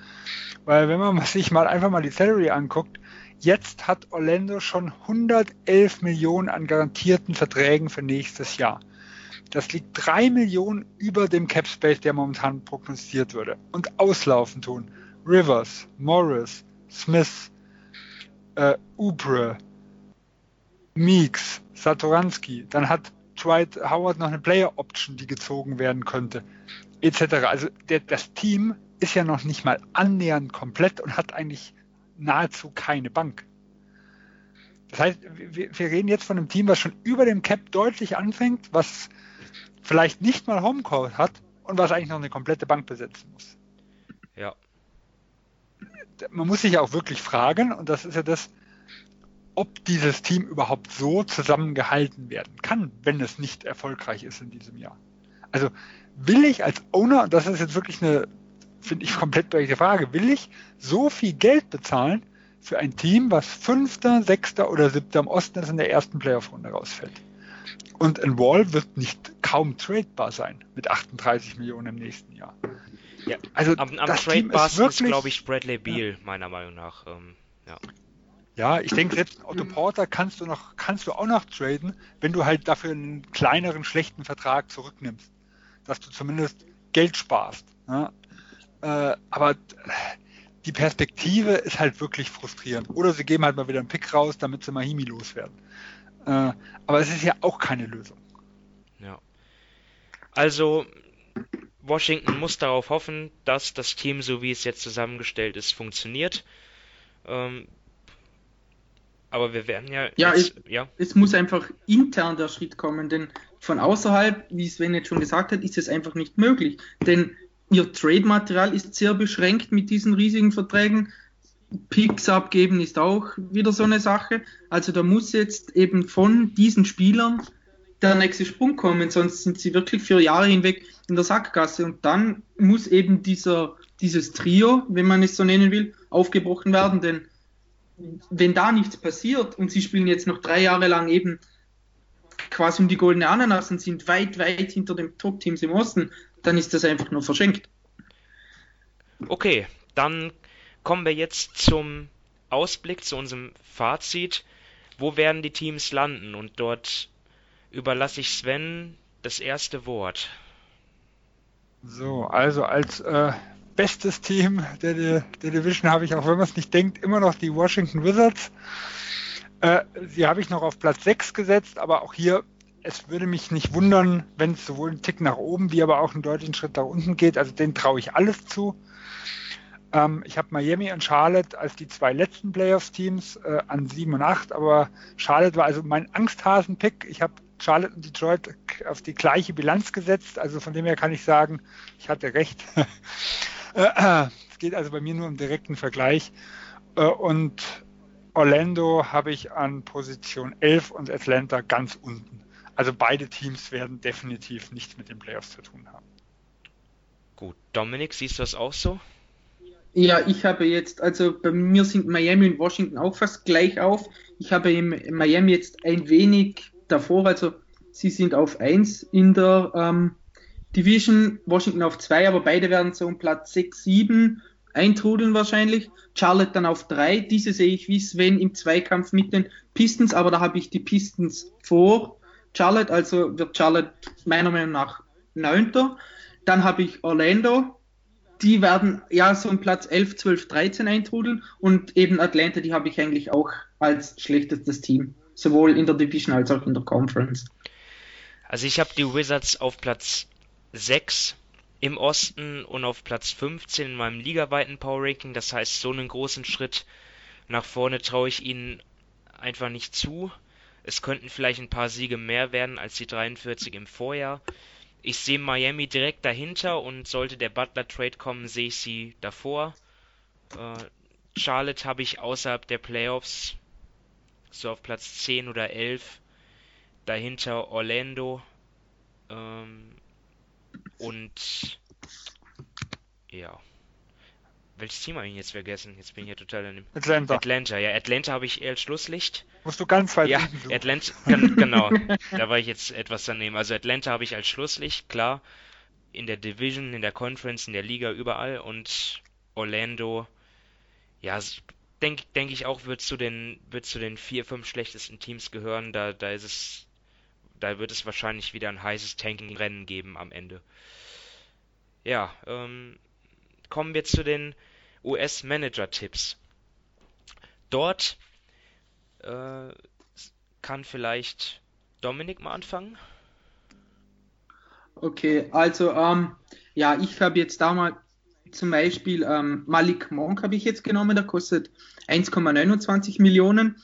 weil wenn man sich mal einfach mal die Salary anguckt, jetzt hat Orlando schon 111 Millionen an garantierten Verträgen für nächstes Jahr. Das liegt drei Millionen über dem Cap Space, der momentan prognostiziert würde. Und auslaufen tun Rivers, Morris, Smith, äh, Ubre, Meeks, Satoransky. Dann hat Dwight Howard noch eine Player Option, die gezogen werden könnte, etc. Also der, das Team ist ja noch nicht mal annähernd komplett und hat eigentlich nahezu keine Bank. Das heißt, wir, wir reden jetzt von einem Team, was schon über dem Cap deutlich anfängt, was vielleicht nicht mal Homecourt hat und was eigentlich noch eine komplette Bank besetzen muss. Ja. Man muss sich ja auch wirklich fragen, und das ist ja das, ob dieses Team überhaupt so zusammengehalten werden kann, wenn es nicht erfolgreich ist in diesem Jahr. Also will ich als Owner, und das ist jetzt wirklich eine, finde ich, komplett berechtigte Frage, will ich so viel Geld bezahlen für ein Team, was Fünfter, Sechster oder Siebter im Osten ist in der ersten Playoff-Runde rausfällt? Und ein Wall wird nicht kaum tradebar sein mit 38 Millionen im nächsten Jahr. Ja, also am, am tradebar ist, ist glaube ich, Bradley Beal, ja. meiner Meinung nach. Ähm, ja. Ja, ich denke, selbst Otto Porter kannst du noch, kannst du auch noch traden, wenn du halt dafür einen kleineren, schlechten Vertrag zurücknimmst. Dass du zumindest Geld sparst. Ja? Äh, aber die Perspektive ist halt wirklich frustrierend. Oder sie geben halt mal wieder einen Pick raus, damit sie Mahimi loswerden. Äh, aber es ist ja auch keine Lösung. Ja. Also, Washington muss darauf hoffen, dass das Team, so wie es jetzt zusammengestellt ist, funktioniert. Ähm, aber wir werden ja. Ja, jetzt, es, ja, es muss einfach intern der Schritt kommen, denn von außerhalb, wie Sven jetzt schon gesagt hat, ist es einfach nicht möglich. Denn ihr Trade-Material ist sehr beschränkt mit diesen riesigen Verträgen. Picks abgeben ist auch wieder so eine Sache. Also da muss jetzt eben von diesen Spielern der nächste Sprung kommen, sonst sind sie wirklich für Jahre hinweg in der Sackgasse. Und dann muss eben dieser, dieses Trio, wenn man es so nennen will, aufgebrochen werden, denn wenn da nichts passiert und sie spielen jetzt noch drei Jahre lang eben quasi um die goldene Ananas und sind weit, weit hinter den Top-Teams im Osten, dann ist das einfach nur verschenkt. Okay, dann kommen wir jetzt zum Ausblick, zu unserem Fazit. Wo werden die Teams landen? Und dort überlasse ich Sven das erste Wort. So, also als äh, bestes Team der, der, der Division habe ich, auch wenn man es nicht denkt, immer noch die Washington Wizards. Äh, sie habe ich noch auf Platz 6 gesetzt, aber auch hier, es würde mich nicht wundern, wenn es sowohl einen Tick nach oben wie aber auch einen deutlichen Schritt nach unten geht. Also den traue ich alles zu. Ähm, ich habe Miami und Charlotte als die zwei letzten Playoffs-Teams äh, an 7 und 8, aber Charlotte war also mein Angsthasen-Pick. Ich habe Charlotte und Detroit auf die gleiche Bilanz gesetzt. Also von dem her kann ich sagen, ich hatte recht. Es geht also bei mir nur um direkten Vergleich. Äh, und Orlando habe ich an Position 11 und Atlanta ganz unten. Also beide Teams werden definitiv nichts mit den Playoffs zu tun haben. Gut, Dominik, siehst du das auch so? Ja, ich habe jetzt, also bei mir sind Miami und Washington auch fast gleich auf. Ich habe in Miami jetzt ein wenig davor, also sie sind auf 1 in der ähm, Division, Washington auf 2, aber beide werden so um Platz 6, 7 eintrudeln wahrscheinlich. Charlotte dann auf 3. Diese sehe ich wie Sven im Zweikampf mit den Pistons, aber da habe ich die Pistons vor Charlotte, also wird Charlotte meiner Meinung nach 9. Dann habe ich Orlando. Die werden ja so um Platz 11, 12, 13 eintrudeln und eben Atlanta, die habe ich eigentlich auch als schlechtestes Team, sowohl in der Division als auch in der Conference. Also ich habe die Wizards auf Platz 6 im Osten und auf Platz 15 in meinem ligaweiten Power Ranking. Das heißt, so einen großen Schritt nach vorne traue ich ihnen einfach nicht zu. Es könnten vielleicht ein paar Siege mehr werden als die 43 im Vorjahr. Ich sehe Miami direkt dahinter und sollte der Butler Trade kommen, sehe ich sie davor. Äh, Charlotte habe ich außerhalb der Playoffs so auf Platz 10 oder 11. Dahinter Orlando. Ähm, und ja. Welches Team habe ich jetzt vergessen? Jetzt bin ich ja total in dem. Atlanta. Atlanta, ja. Atlanta habe ich eher als Schlusslicht. Musst du ganz weit Ja, suchen. Atlanta, gen- genau. Da war ich jetzt etwas daneben. Also Atlanta habe ich als Schlusslicht, klar. In der Division, in der Conference, in der Liga, überall. Und Orlando, ja, denke denk ich auch, wird zu den, wird zu den vier, fünf schlechtesten Teams gehören. Da, da ist es, da wird es wahrscheinlich wieder ein heißes Tanking-Rennen geben am Ende. Ja, ähm, kommen wir zu den US-Manager-Tipps. Dort äh, kann vielleicht Dominik mal anfangen. Okay, also ähm, ja, ich habe jetzt da mal zum Beispiel ähm, Malik Monk habe ich jetzt genommen, der kostet 1,29 Millionen.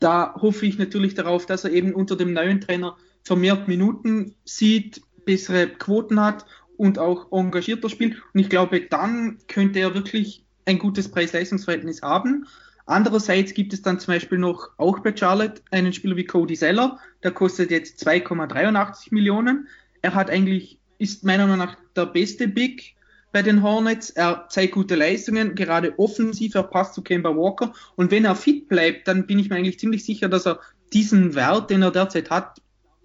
Da hoffe ich natürlich darauf, dass er eben unter dem neuen Trainer vermehrt Minuten sieht, bessere Quoten hat und auch engagierter spielt. Und ich glaube, dann könnte er wirklich ein gutes Preis-Leistungs-Verhältnis haben. Andererseits gibt es dann zum Beispiel noch auch bei Charlotte einen Spieler wie Cody Zeller, der kostet jetzt 2,83 Millionen. Er hat eigentlich, ist meiner Meinung nach der beste Big bei den Hornets. Er zeigt gute Leistungen, gerade offensiv, er passt zu Kemba Walker. Und wenn er fit bleibt, dann bin ich mir eigentlich ziemlich sicher, dass er diesen Wert, den er derzeit hat,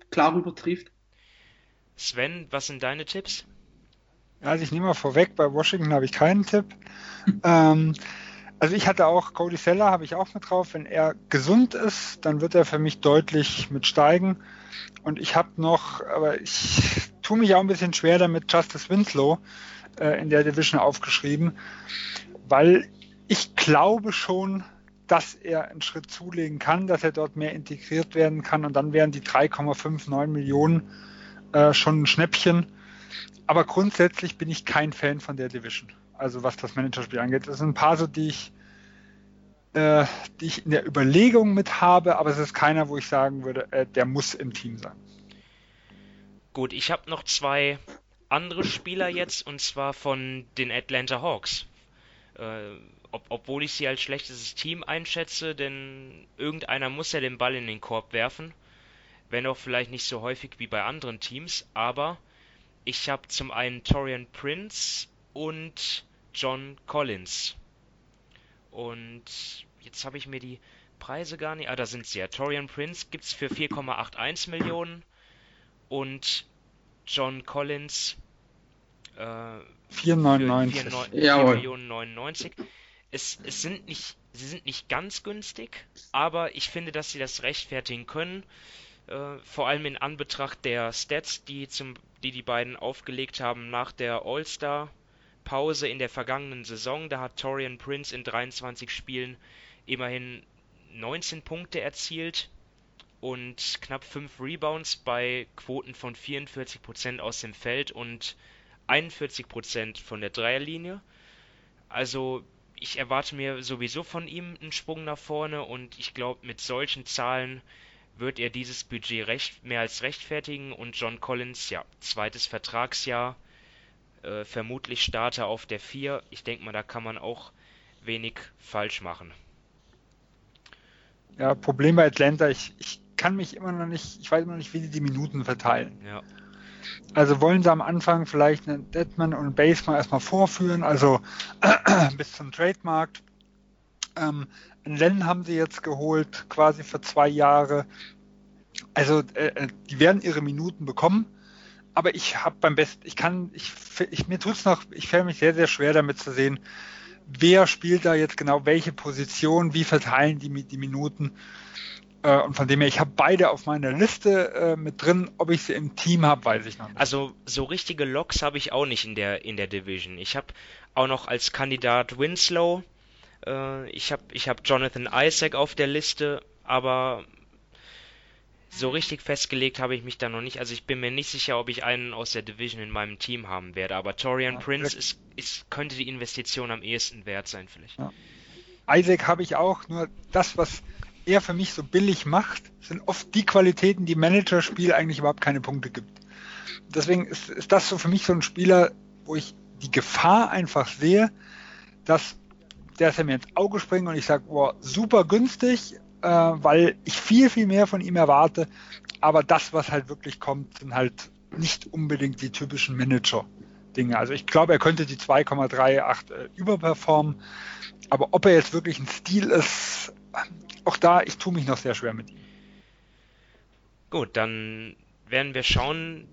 klar übertrifft. Sven, was sind deine Tipps? Also ich nehme mal vorweg, bei Washington habe ich keinen Tipp. ähm, also ich hatte auch Cody Seller, habe ich auch mit drauf. Wenn er gesund ist, dann wird er für mich deutlich mit steigen. Und ich habe noch, aber ich tue mich auch ein bisschen schwer damit, Justice Winslow äh, in der Division aufgeschrieben, weil ich glaube schon, dass er einen Schritt zulegen kann, dass er dort mehr integriert werden kann und dann wären die 3,59 Millionen äh, schon ein Schnäppchen. Aber grundsätzlich bin ich kein Fan von der Division. Also was das Managerspiel angeht. Es sind ein paar so, die ich, äh, die ich in der Überlegung mit habe, aber es ist keiner, wo ich sagen würde, äh, der muss im Team sein. Gut, ich habe noch zwei andere Spieler jetzt und zwar von den Atlanta Hawks. Äh, ob, obwohl ich sie als schlechtes Team einschätze, denn irgendeiner muss ja den Ball in den Korb werfen. Wenn auch vielleicht nicht so häufig wie bei anderen Teams, aber ich habe zum einen Torian Prince und John Collins. Und jetzt habe ich mir die Preise gar nicht. Ah, da sind sie ja. Torian Prince gibt es für 4,81 Millionen und John Collins äh, 4,99. 4 Jawohl. Millionen 99. Es, es sind nicht, sie sind nicht ganz günstig, aber ich finde, dass sie das rechtfertigen können. Äh, vor allem in Anbetracht der Stats, die, zum, die die beiden aufgelegt haben nach der All-Star-Pause in der vergangenen Saison. Da hat Torian Prince in 23 Spielen immerhin 19 Punkte erzielt und knapp 5 Rebounds bei Quoten von 44% aus dem Feld und 41% von der Dreierlinie. Also ich erwarte mir sowieso von ihm einen Sprung nach vorne und ich glaube, mit solchen Zahlen wird er dieses Budget recht, mehr als rechtfertigen und John Collins, ja, zweites Vertragsjahr, äh, vermutlich Starter auf der 4. Ich denke mal, da kann man auch wenig falsch machen. Ja, Problem bei Atlanta, ich, ich kann mich immer noch nicht, ich weiß immer noch nicht, wie sie die Minuten verteilen. Ja. Also wollen sie am Anfang vielleicht einen Deadman und einen Baseman erstmal vorführen, also bis zum Trademarkt. Ähm, Len haben sie jetzt geholt, quasi für zwei Jahre. Also äh, die werden ihre Minuten bekommen, aber ich habe beim besten, ich kann, ich, ich mir tut's noch, ich fällt mich sehr, sehr schwer damit zu sehen, wer spielt da jetzt genau welche Position, wie verteilen die die Minuten. Äh, Und von dem her, ich habe beide auf meiner Liste äh, mit drin. Ob ich sie im Team habe, weiß ich noch nicht. Also so richtige Locks habe ich auch nicht in der in der Division. Ich habe auch noch als Kandidat Winslow. Äh, ich habe ich habe Jonathan Isaac auf der Liste, aber so richtig festgelegt habe ich mich da noch nicht. Also ich bin mir nicht sicher, ob ich einen aus der Division in meinem Team haben werde. Aber Torian Ja, Prince ist, ist könnte die Investition am ehesten wert sein vielleicht. Ja. Isaac habe ich auch, nur das, was er für mich so billig macht, sind oft die Qualitäten, die Managerspiel eigentlich überhaupt keine Punkte gibt. Deswegen ist, ist das so für mich so ein Spieler, wo ich die Gefahr einfach sehe, dass der ist er mir ins Auge springt und ich sage, boah, super günstig, äh, weil ich viel, viel mehr von ihm erwarte. Aber das, was halt wirklich kommt, sind halt nicht unbedingt die typischen Manager-Dinge. Also ich glaube, er könnte die 2,38 äh, überperformen, aber ob er jetzt wirklich ein Stil ist, auch da, ich tue mich noch sehr schwer mit ihm. Gut, dann werden wir schauen,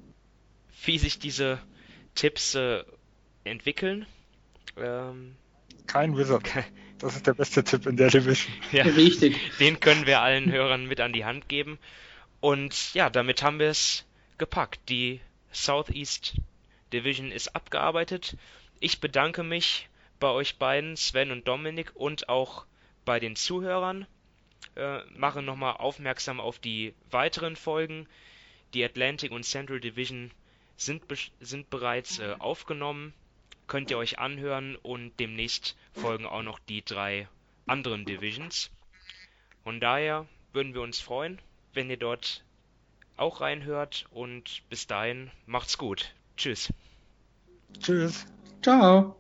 wie sich diese Tipps äh, entwickeln. Ähm, Kein Wizard. Das ist der beste Tipp in der Division. Ja, Richtig. Den können wir allen Hörern mit an die Hand geben. Und ja, damit haben wir es gepackt. Die Southeast Division ist abgearbeitet. Ich bedanke mich bei euch beiden, Sven und Dominik, und auch bei den Zuhörern. Äh, mache nochmal aufmerksam auf die weiteren Folgen. Die Atlantic und Central Division sind, sind bereits äh, aufgenommen könnt ihr euch anhören und demnächst folgen auch noch die drei anderen Divisions. Von daher würden wir uns freuen, wenn ihr dort auch reinhört und bis dahin macht's gut. Tschüss. Tschüss. Ciao.